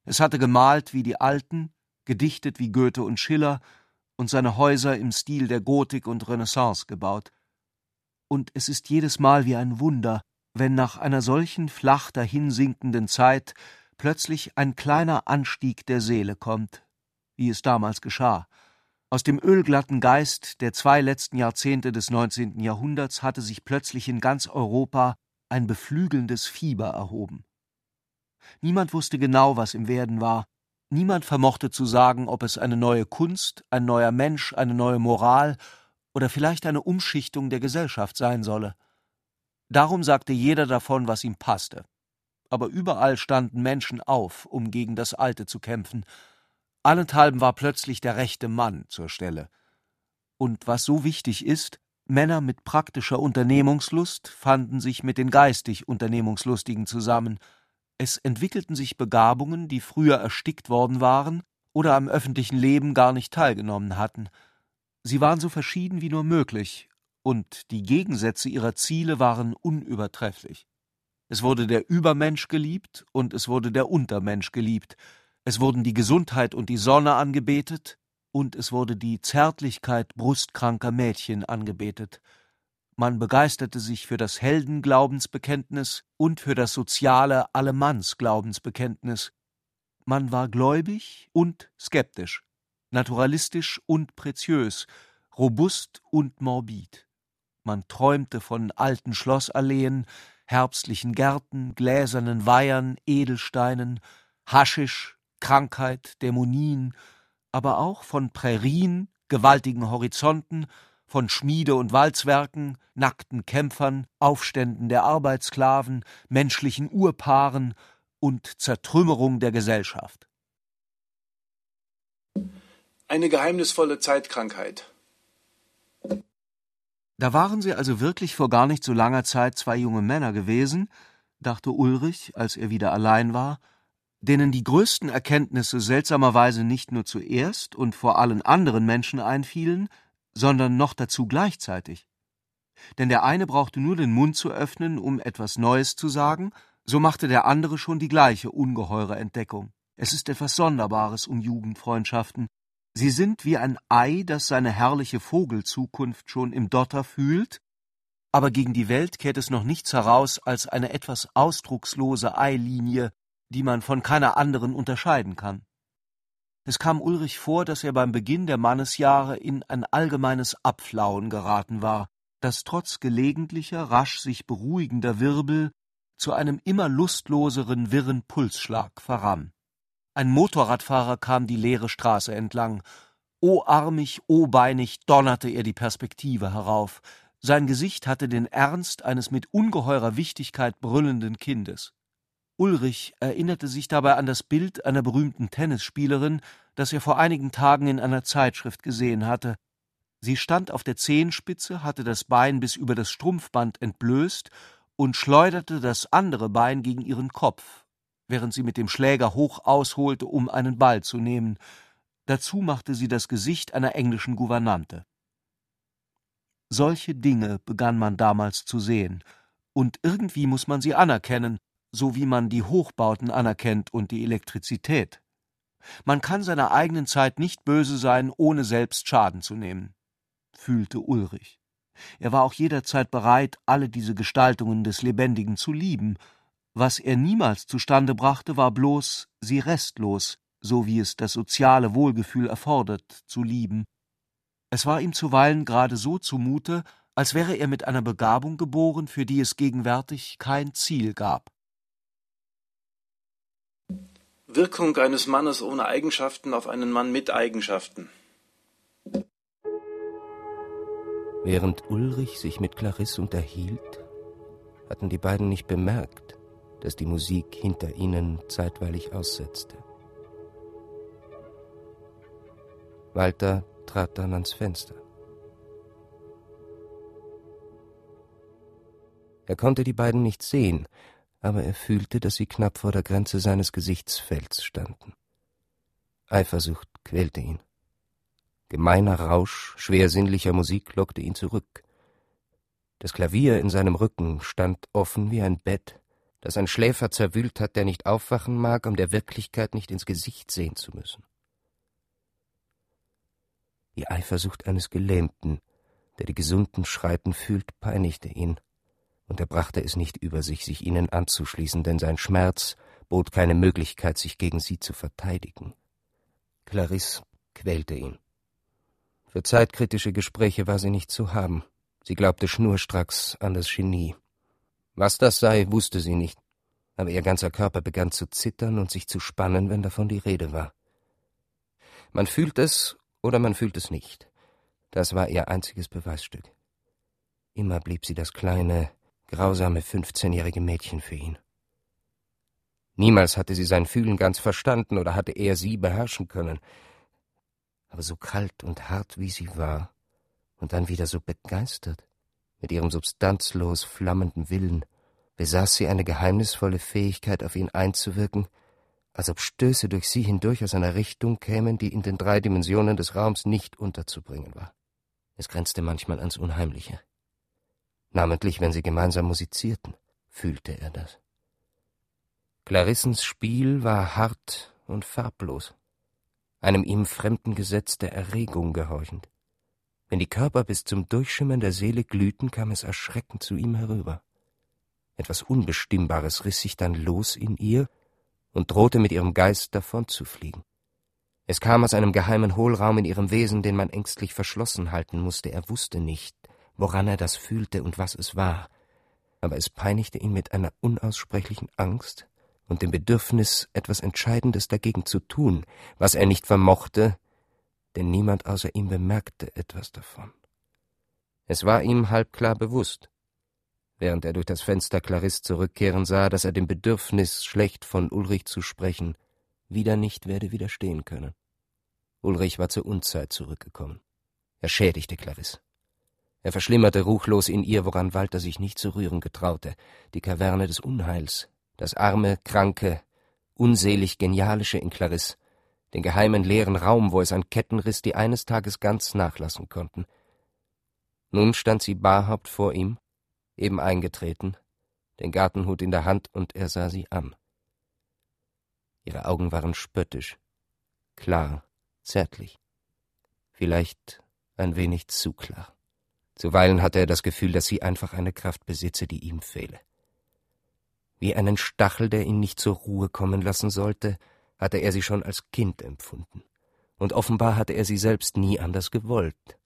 Es hatte gemalt wie die Alten, gedichtet wie Goethe und Schiller und seine Häuser im Stil der Gotik und Renaissance gebaut. Und es ist jedes Mal wie ein Wunder, wenn nach einer solchen flach dahinsinkenden Zeit plötzlich ein kleiner Anstieg der Seele kommt, wie es damals geschah. Aus dem ölglatten Geist der zwei letzten Jahrzehnte des 19. Jahrhunderts hatte sich plötzlich in ganz Europa ein beflügelndes Fieber erhoben. Niemand wusste genau, was im Werden war, niemand vermochte zu sagen, ob es eine neue Kunst, ein neuer Mensch, eine neue Moral oder vielleicht eine Umschichtung der Gesellschaft sein solle. Darum sagte jeder davon, was ihm passte. Aber überall standen Menschen auf, um gegen das Alte zu kämpfen. Allenthalben war plötzlich der rechte Mann zur Stelle. Und was so wichtig ist, Männer mit praktischer Unternehmungslust fanden sich mit den geistig Unternehmungslustigen zusammen. Es entwickelten sich Begabungen, die früher erstickt worden waren oder am öffentlichen Leben gar nicht teilgenommen hatten. Sie waren so verschieden wie nur möglich, und die Gegensätze ihrer Ziele waren unübertrefflich. Es wurde der Übermensch geliebt und es wurde der Untermensch geliebt, es wurden die Gesundheit und die Sonne angebetet, und es wurde die Zärtlichkeit brustkranker Mädchen angebetet. Man begeisterte sich für das Heldenglaubensbekenntnis und für das soziale Allemannsglaubensbekenntnis. Man war gläubig und skeptisch, naturalistisch und preziös, robust und morbid. Man träumte von alten Schlossalleen, herbstlichen Gärten, gläsernen Weihern, Edelsteinen, Haschisch, Krankheit, Dämonien, aber auch von Prärien, gewaltigen Horizonten, von Schmiede- und Walzwerken, nackten Kämpfern, Aufständen der Arbeitssklaven, menschlichen Urpaaren und Zertrümmerung der Gesellschaft.
Eine geheimnisvolle Zeitkrankheit.
Da waren sie also wirklich vor gar nicht so langer Zeit zwei junge Männer gewesen, dachte Ulrich, als er wieder allein war, denen die größten Erkenntnisse seltsamerweise nicht nur zuerst und vor allen anderen Menschen einfielen, sondern noch dazu gleichzeitig. Denn der eine brauchte nur den Mund zu öffnen, um etwas Neues zu sagen, so machte der andere schon die gleiche ungeheure Entdeckung. Es ist etwas Sonderbares um Jugendfreundschaften. Sie sind wie ein Ei, das seine herrliche Vogelzukunft schon im Dotter fühlt, aber gegen die Welt kehrt es noch nichts heraus als eine etwas ausdruckslose Eilinie, die man von keiner anderen unterscheiden kann. Es kam Ulrich vor, dass er beim Beginn der Mannesjahre in ein allgemeines Abflauen geraten war, das trotz gelegentlicher, rasch sich beruhigender Wirbel zu einem immer lustloseren, wirren Pulsschlag verrann. Ein Motorradfahrer kam die leere Straße entlang. O armig, o beinig donnerte er die Perspektive herauf. Sein Gesicht hatte den Ernst eines mit ungeheurer Wichtigkeit brüllenden Kindes. Ulrich erinnerte sich dabei an das Bild einer berühmten Tennisspielerin, das er vor einigen Tagen in einer Zeitschrift gesehen hatte. Sie stand auf der Zehenspitze, hatte das Bein bis über das Strumpfband entblößt und schleuderte das andere Bein gegen ihren Kopf, während sie mit dem Schläger hoch ausholte, um einen Ball zu nehmen. Dazu machte sie das Gesicht einer englischen Gouvernante. Solche Dinge begann man damals zu sehen, und irgendwie muss man sie anerkennen, so wie man die Hochbauten anerkennt und die Elektrizität. Man kann seiner eigenen Zeit nicht böse sein, ohne selbst Schaden zu nehmen, fühlte Ulrich. Er war auch jederzeit bereit, alle diese Gestaltungen des Lebendigen zu lieben. Was er niemals zustande brachte, war bloß, sie restlos, so wie es das soziale Wohlgefühl erfordert, zu lieben. Es war ihm zuweilen gerade so zumute, als wäre er mit einer Begabung geboren, für die es gegenwärtig kein Ziel gab.
Wirkung eines Mannes ohne Eigenschaften auf einen Mann mit Eigenschaften.
Während Ulrich sich mit Clarisse unterhielt, hatten die beiden nicht bemerkt, dass die Musik hinter ihnen zeitweilig aussetzte. Walter trat dann ans Fenster. Er konnte die beiden nicht sehen, aber er fühlte, dass sie knapp vor der Grenze seines Gesichtsfelds standen. Eifersucht quälte ihn. Gemeiner Rausch schwersinnlicher Musik lockte ihn zurück. Das Klavier in seinem Rücken stand offen wie ein Bett, das ein Schläfer zerwühlt hat, der nicht aufwachen mag, um der Wirklichkeit nicht ins Gesicht sehen zu müssen. Die Eifersucht eines Gelähmten, der die gesunden Schreiten fühlt, peinigte ihn, und er brachte es nicht über sich, sich ihnen anzuschließen, denn sein Schmerz bot keine Möglichkeit, sich gegen sie zu verteidigen. Clarisse quälte ihn. Für zeitkritische Gespräche war sie nicht zu haben. Sie glaubte schnurstracks an das Genie. Was das sei, wusste sie nicht, aber ihr ganzer Körper begann zu zittern und sich zu spannen, wenn davon die Rede war. Man fühlt es oder man fühlt es nicht. Das war ihr einziges Beweisstück. Immer blieb sie das kleine, grausame fünfzehnjährige Mädchen für ihn. Niemals hatte sie sein Fühlen ganz verstanden oder hatte er sie beherrschen können. Aber so kalt und hart wie sie war, und dann wieder so begeistert, mit ihrem substanzlos flammenden Willen, besaß sie eine geheimnisvolle Fähigkeit, auf ihn einzuwirken, als ob Stöße durch sie hindurch aus einer Richtung kämen, die in den drei Dimensionen des Raums nicht unterzubringen war. Es grenzte manchmal ans Unheimliche. Namentlich, wenn sie gemeinsam musizierten, fühlte er das. Clarissens Spiel war hart und farblos, einem ihm fremden Gesetz der Erregung gehorchend. Wenn die Körper bis zum Durchschimmern der Seele glühten, kam es erschreckend zu ihm herüber. Etwas Unbestimmbares riss sich dann los in ihr und drohte mit ihrem Geist davonzufliegen. Es kam aus einem geheimen Hohlraum in ihrem Wesen, den man ängstlich verschlossen halten musste. Er wusste nicht, woran er das fühlte und was es war, aber es peinigte ihn mit einer unaussprechlichen Angst und dem Bedürfnis, etwas Entscheidendes dagegen zu tun, was er nicht vermochte, denn niemand außer ihm bemerkte etwas davon. Es war ihm halb klar bewusst, während er durch das Fenster Clarisse zurückkehren sah, dass er dem Bedürfnis, schlecht von Ulrich zu sprechen, wieder nicht werde widerstehen können. Ulrich war zur Unzeit zurückgekommen. Er schädigte Clarisse. Er verschlimmerte ruchlos in ihr, woran Walter sich nicht zu rühren getraute, die Kaverne des Unheils, das arme, kranke, unselig genialische in Clarisse, den geheimen leeren Raum, wo es an Ketten riss, die eines Tages ganz nachlassen konnten. Nun stand sie barhaupt vor ihm, eben eingetreten, den Gartenhut in der Hand, und er sah sie an. Ihre Augen waren spöttisch, klar, zärtlich, vielleicht ein wenig zu klar. Zuweilen hatte er das Gefühl, dass sie einfach eine Kraft besitze, die ihm fehle. Wie einen Stachel, der ihn nicht zur Ruhe kommen lassen sollte, hatte er sie schon als Kind empfunden, und offenbar hatte er sie selbst nie anders gewollt.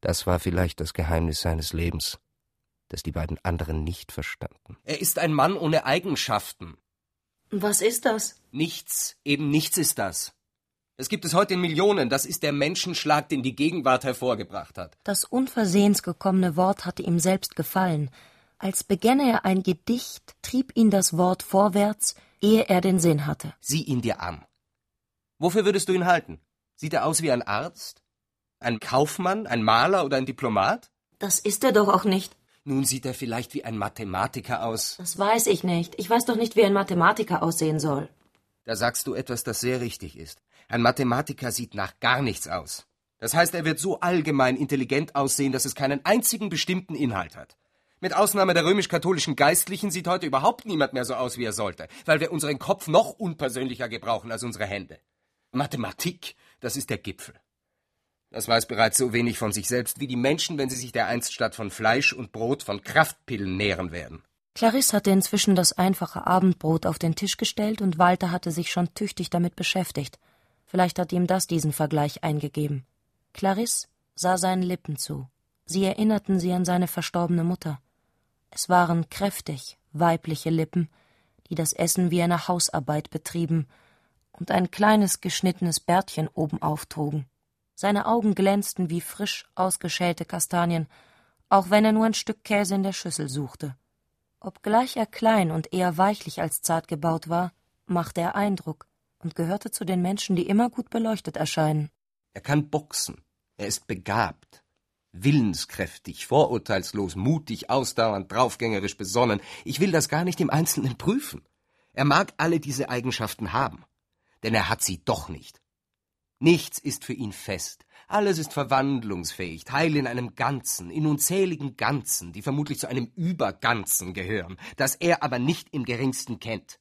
Das war vielleicht das Geheimnis seines Lebens, das die beiden anderen nicht verstanden.
Er ist ein Mann ohne Eigenschaften.
Was ist das?
Nichts, eben nichts ist das. Es gibt es heute in Millionen, das ist der Menschenschlag, den die Gegenwart hervorgebracht hat.
Das unversehens gekommene Wort hatte ihm selbst gefallen. Als begänne er ein Gedicht, trieb ihn das Wort vorwärts, ehe er den Sinn hatte.
Sieh ihn dir an. Wofür würdest du ihn halten? Sieht er aus wie ein Arzt? Ein Kaufmann, ein Maler oder ein Diplomat?
Das ist er doch auch nicht.
Nun sieht er vielleicht wie ein Mathematiker aus.
Das weiß ich nicht. Ich weiß doch nicht, wie ein Mathematiker aussehen soll.
Da sagst du etwas, das sehr richtig ist. Ein Mathematiker sieht nach gar nichts aus. Das heißt, er wird so allgemein intelligent aussehen, dass es keinen einzigen bestimmten Inhalt hat. Mit Ausnahme der römisch-katholischen Geistlichen sieht heute überhaupt niemand mehr so aus, wie er sollte, weil wir unseren Kopf noch unpersönlicher gebrauchen als unsere Hände. Mathematik, das ist der Gipfel. Das weiß bereits so wenig von sich selbst wie die Menschen, wenn sie sich dereinst statt von Fleisch und Brot von Kraftpillen nähren werden.
Clarisse hatte inzwischen das einfache Abendbrot auf den Tisch gestellt und Walter hatte sich schon tüchtig damit beschäftigt. Vielleicht hat ihm das diesen Vergleich eingegeben. Clarisse sah seinen Lippen zu. Sie erinnerten sie an seine verstorbene Mutter. Es waren kräftig, weibliche Lippen, die das Essen wie eine Hausarbeit betrieben und ein kleines geschnittenes Bärtchen obenauf trugen. Seine Augen glänzten wie frisch ausgeschälte Kastanien, auch wenn er nur ein Stück Käse in der Schüssel suchte. Obgleich er klein und eher weichlich als zart gebaut war, machte er Eindruck und gehörte zu den Menschen, die immer gut beleuchtet erscheinen.
Er kann boxen, er ist begabt, Willenskräftig, vorurteilslos, mutig, ausdauernd, draufgängerisch, besonnen. Ich will das gar nicht im Einzelnen prüfen. Er mag alle diese Eigenschaften haben, denn er hat sie doch nicht. Nichts ist für ihn fest, alles ist verwandlungsfähig, Teil in einem Ganzen, in unzähligen Ganzen, die vermutlich zu einem Überganzen gehören, das er aber nicht im geringsten kennt.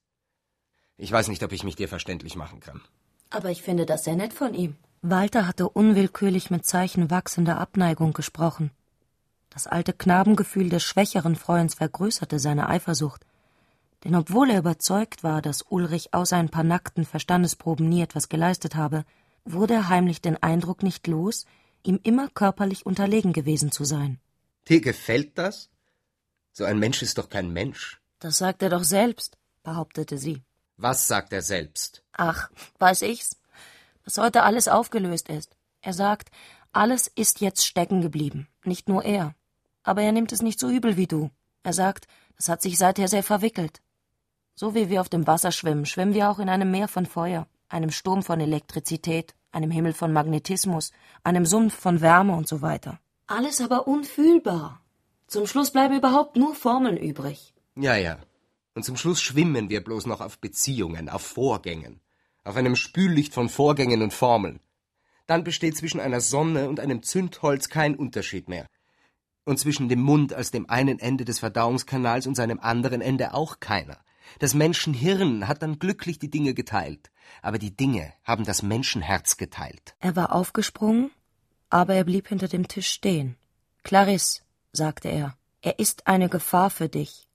Ich weiß nicht, ob ich mich dir verständlich machen kann.
Aber ich finde das sehr nett von ihm. Walter hatte unwillkürlich mit Zeichen wachsender Abneigung gesprochen. Das alte Knabengefühl des schwächeren Freunds vergrößerte seine Eifersucht. Denn obwohl er überzeugt war, dass Ulrich außer ein paar nackten Verstandesproben nie etwas geleistet habe, wurde er heimlich den Eindruck nicht los, ihm immer körperlich unterlegen gewesen zu sein.
Dir gefällt das? So ein Mensch ist doch kein Mensch.
Das sagt er doch selbst, behauptete sie.
Was sagt er selbst?
Ach, weiß ich's. Was heute alles aufgelöst ist. Er sagt, alles ist jetzt stecken geblieben, nicht nur er. Aber er nimmt es nicht so übel wie du. Er sagt, das hat sich seither sehr verwickelt. So wie wir auf dem Wasser schwimmen, schwimmen wir auch in einem Meer von Feuer, einem Sturm von Elektrizität, einem Himmel von Magnetismus, einem Sumpf von Wärme und so weiter. Alles aber unfühlbar. Zum Schluss bleiben überhaupt nur Formeln übrig.
Ja, ja. Und zum Schluss schwimmen wir bloß noch auf Beziehungen, auf Vorgängen, auf einem Spüllicht von Vorgängen und Formeln. Dann besteht zwischen einer Sonne und einem Zündholz kein Unterschied mehr. Und zwischen dem Mund als dem einen Ende des Verdauungskanals und seinem anderen Ende auch keiner. Das Menschenhirn hat dann glücklich die Dinge geteilt, aber die Dinge haben das Menschenherz geteilt.
Er war aufgesprungen, aber er blieb hinter dem Tisch stehen. Clarisse, sagte er, er ist eine Gefahr für dich.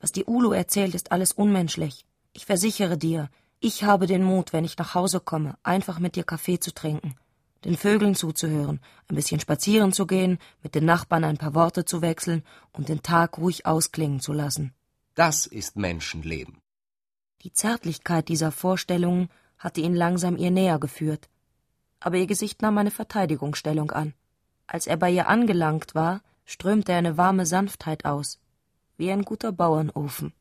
Was die Ulu erzählt, ist alles unmenschlich. Ich versichere dir, ich habe den Mut, wenn ich nach Hause komme, einfach mit dir Kaffee zu trinken, den Vögeln zuzuhören, ein bisschen spazieren zu gehen, mit den Nachbarn ein paar Worte zu wechseln und den Tag ruhig ausklingen zu lassen.
Das ist Menschenleben.
Die Zärtlichkeit dieser Vorstellungen hatte ihn langsam ihr näher geführt. Aber ihr Gesicht nahm eine Verteidigungsstellung an. Als er bei ihr angelangt war, strömte eine warme Sanftheit aus, wie ein guter Bauernofen.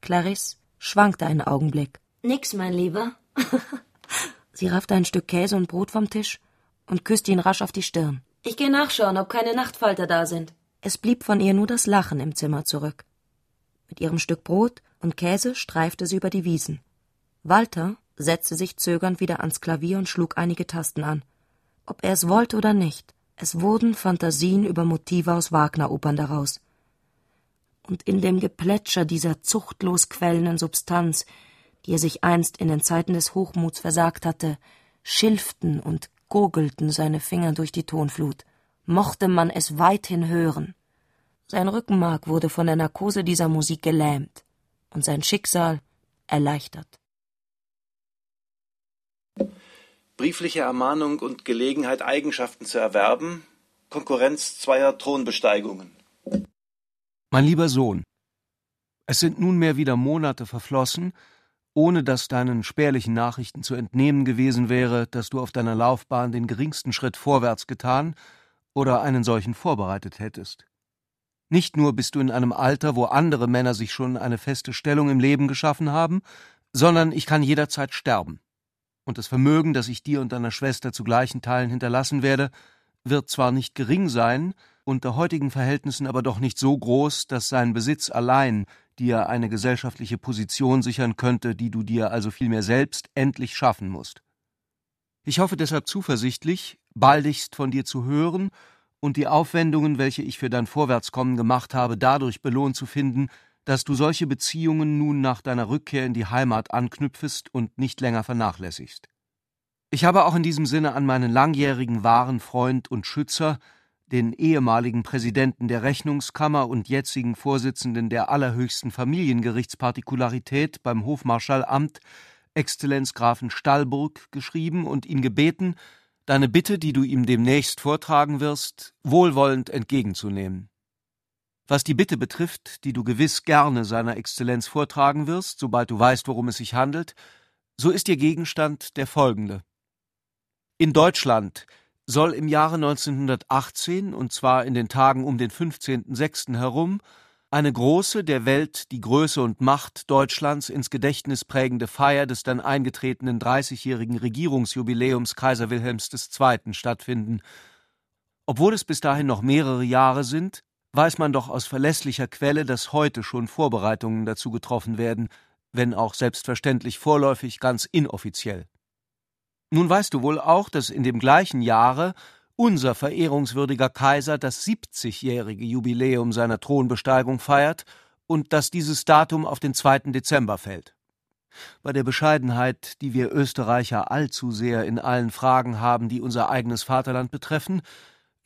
Clarisse schwankte einen Augenblick. Nix, mein Lieber. Sie raffte ein Stück Käse und Brot vom Tisch und küsste ihn rasch auf die Stirn. Ich gehe nachschauen, ob keine Nachtfalter da sind. Es blieb von ihr nur das Lachen im Zimmer zurück. Mit ihrem Stück Brot und Käse streifte sie über die Wiesen. Walter setzte sich zögernd wieder ans Klavier und schlug einige Tasten an. Ob er es wollte oder nicht, es wurden Fantasien über Motive aus Wagner-Opern daraus. Und in dem Geplätscher dieser zuchtlos quellenden Substanz, die er sich einst in den Zeiten des Hochmuts versagt hatte, schilften und gurgelten seine Finger durch die Tonflut, mochte man es weithin hören. Sein Rückenmark wurde von der Narkose dieser Musik gelähmt und sein Schicksal erleichtert.
Briefliche Ermahnung und Gelegenheit, Eigenschaften zu erwerben, Konkurrenz zweier Thronbesteigungen.
Mein lieber Sohn, es sind nunmehr wieder Monate verflossen, ohne dass deinen spärlichen Nachrichten zu entnehmen gewesen wäre, dass du auf deiner Laufbahn den geringsten Schritt vorwärts getan oder einen solchen vorbereitet hättest. Nicht nur bist du in einem Alter, wo andere Männer sich schon eine feste Stellung im Leben geschaffen haben, sondern ich kann jederzeit sterben. Und das Vermögen, das ich dir und deiner Schwester zu gleichen Teilen hinterlassen werde, wird zwar nicht gering sein, unter heutigen Verhältnissen aber doch nicht so groß, dass sein Besitz allein dir eine gesellschaftliche Position sichern könnte, die du dir also vielmehr selbst endlich schaffen musst. Ich hoffe deshalb zuversichtlich, baldigst von dir zu hören und die Aufwendungen, welche ich für dein Vorwärtskommen gemacht habe, dadurch belohnt zu finden, dass du solche Beziehungen nun nach deiner Rückkehr in die Heimat anknüpfest und nicht länger vernachlässigst. Ich habe auch in diesem Sinne an meinen langjährigen wahren Freund und Schützer, den ehemaligen Präsidenten der Rechnungskammer und jetzigen Vorsitzenden der allerhöchsten Familiengerichtspartikularität beim Hofmarschalamt, Exzellenz Grafen Stallburg, geschrieben und ihn gebeten, deine Bitte, die du ihm demnächst vortragen wirst, wohlwollend entgegenzunehmen. Was die Bitte betrifft, die du gewiss gerne seiner Exzellenz vortragen wirst, sobald du weißt, worum es sich handelt, so ist ihr Gegenstand der folgende. In Deutschland soll im Jahre 1918, und zwar in den Tagen um den 15.06. herum, eine große, der Welt die Größe und Macht Deutschlands ins Gedächtnis prägende Feier des dann eingetretenen 30-jährigen Regierungsjubiläums Kaiser Wilhelms II. stattfinden. Obwohl es bis dahin noch mehrere Jahre sind, weiß man doch aus verlässlicher Quelle, dass heute schon Vorbereitungen dazu getroffen werden, wenn auch selbstverständlich vorläufig ganz inoffiziell. Nun weißt du wohl auch, dass in dem gleichen Jahre unser verehrungswürdiger Kaiser das 70-jährige Jubiläum seiner Thronbesteigung feiert und dass dieses Datum auf den 2. Dezember fällt. Bei der Bescheidenheit, die wir Österreicher allzu sehr in allen Fragen haben, die unser eigenes Vaterland betreffen,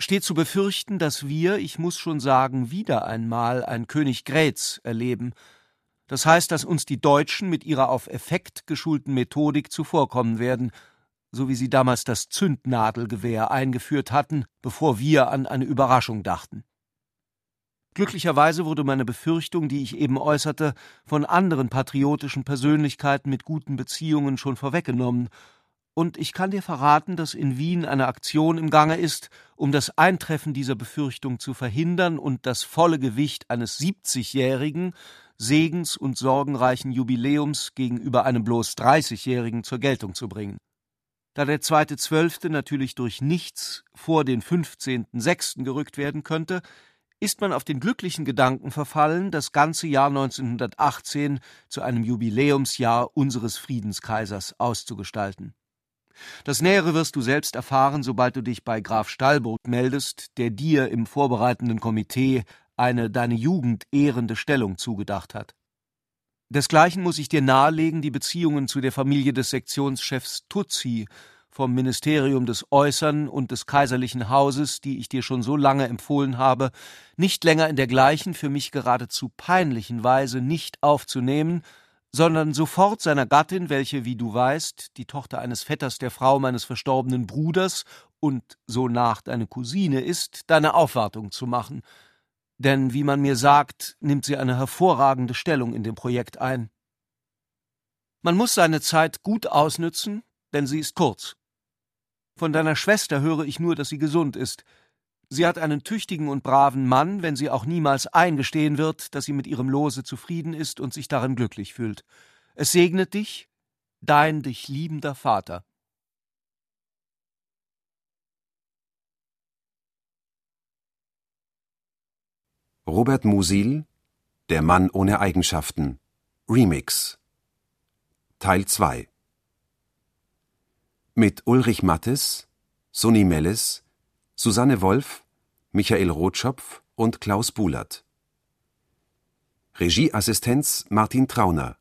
steht zu befürchten, dass wir, ich muss schon sagen, wieder einmal ein König Grätz erleben. Das heißt, dass uns die Deutschen mit ihrer auf Effekt geschulten Methodik zuvorkommen werden, so wie sie damals das Zündnadelgewehr eingeführt hatten, bevor wir an eine Überraschung dachten. Glücklicherweise wurde meine Befürchtung, die ich eben äußerte, von anderen patriotischen Persönlichkeiten mit guten Beziehungen schon vorweggenommen, und ich kann dir verraten, dass in Wien eine Aktion im Gange ist, um das Eintreffen dieser Befürchtung zu verhindern und das volle Gewicht eines siebzigjährigen, segens- und sorgenreichen Jubiläums gegenüber einem bloß dreißigjährigen zur Geltung zu bringen. Da der zweite Zwölfte natürlich durch nichts vor den fünfzehnten Sechsten gerückt werden könnte, ist man auf den glücklichen Gedanken verfallen, das ganze Jahr 1918 zu einem Jubiläumsjahr unseres Friedenskaisers auszugestalten. Das Nähere wirst du selbst erfahren, sobald du dich bei Graf Stallburg meldest, der dir im vorbereitenden Komitee eine deine Jugend ehrende Stellung zugedacht hat. Desgleichen muss ich dir nahelegen, die Beziehungen zu der Familie des Sektionschefs Tutsi vom Ministerium des Äußern und des kaiserlichen Hauses, die ich dir schon so lange empfohlen habe, nicht länger in der gleichen, für mich geradezu peinlichen Weise nicht aufzunehmen, sondern sofort seiner Gattin, welche, wie du weißt, die Tochter eines Vetters der Frau meines verstorbenen Bruders und so nach deine Cousine ist, deine Aufwartung zu machen. Denn, wie man mir sagt, nimmt sie eine hervorragende Stellung in dem Projekt ein. Man muss seine Zeit gut ausnützen, denn sie ist kurz. Von deiner Schwester höre ich nur, dass sie gesund ist. Sie hat einen tüchtigen und braven Mann, wenn sie auch niemals eingestehen wird, dass sie mit ihrem Lose zufrieden ist und sich darin glücklich fühlt. Es segnet dich, dein dich liebender Vater.
Robert Musil Der Mann ohne Eigenschaften Remix Teil 2 mit Ulrich Mattes, Sonny Melles, Susanne Wolf, Michael Rotschopf und Klaus Buhlert. Regieassistenz Martin Trauner.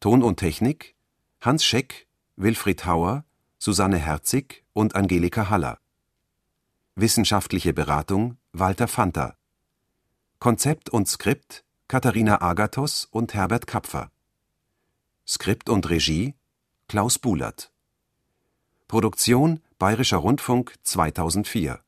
Ton und Technik Hans Scheck, Wilfried Hauer, Susanne Herzig und Angelika Haller. Wissenschaftliche Beratung Walter Fanta. Konzept und Skript Katharina Agathos und Herbert Kapfer. Skript und Regie Klaus Buhlert Produktion Bayerischer Rundfunk 2004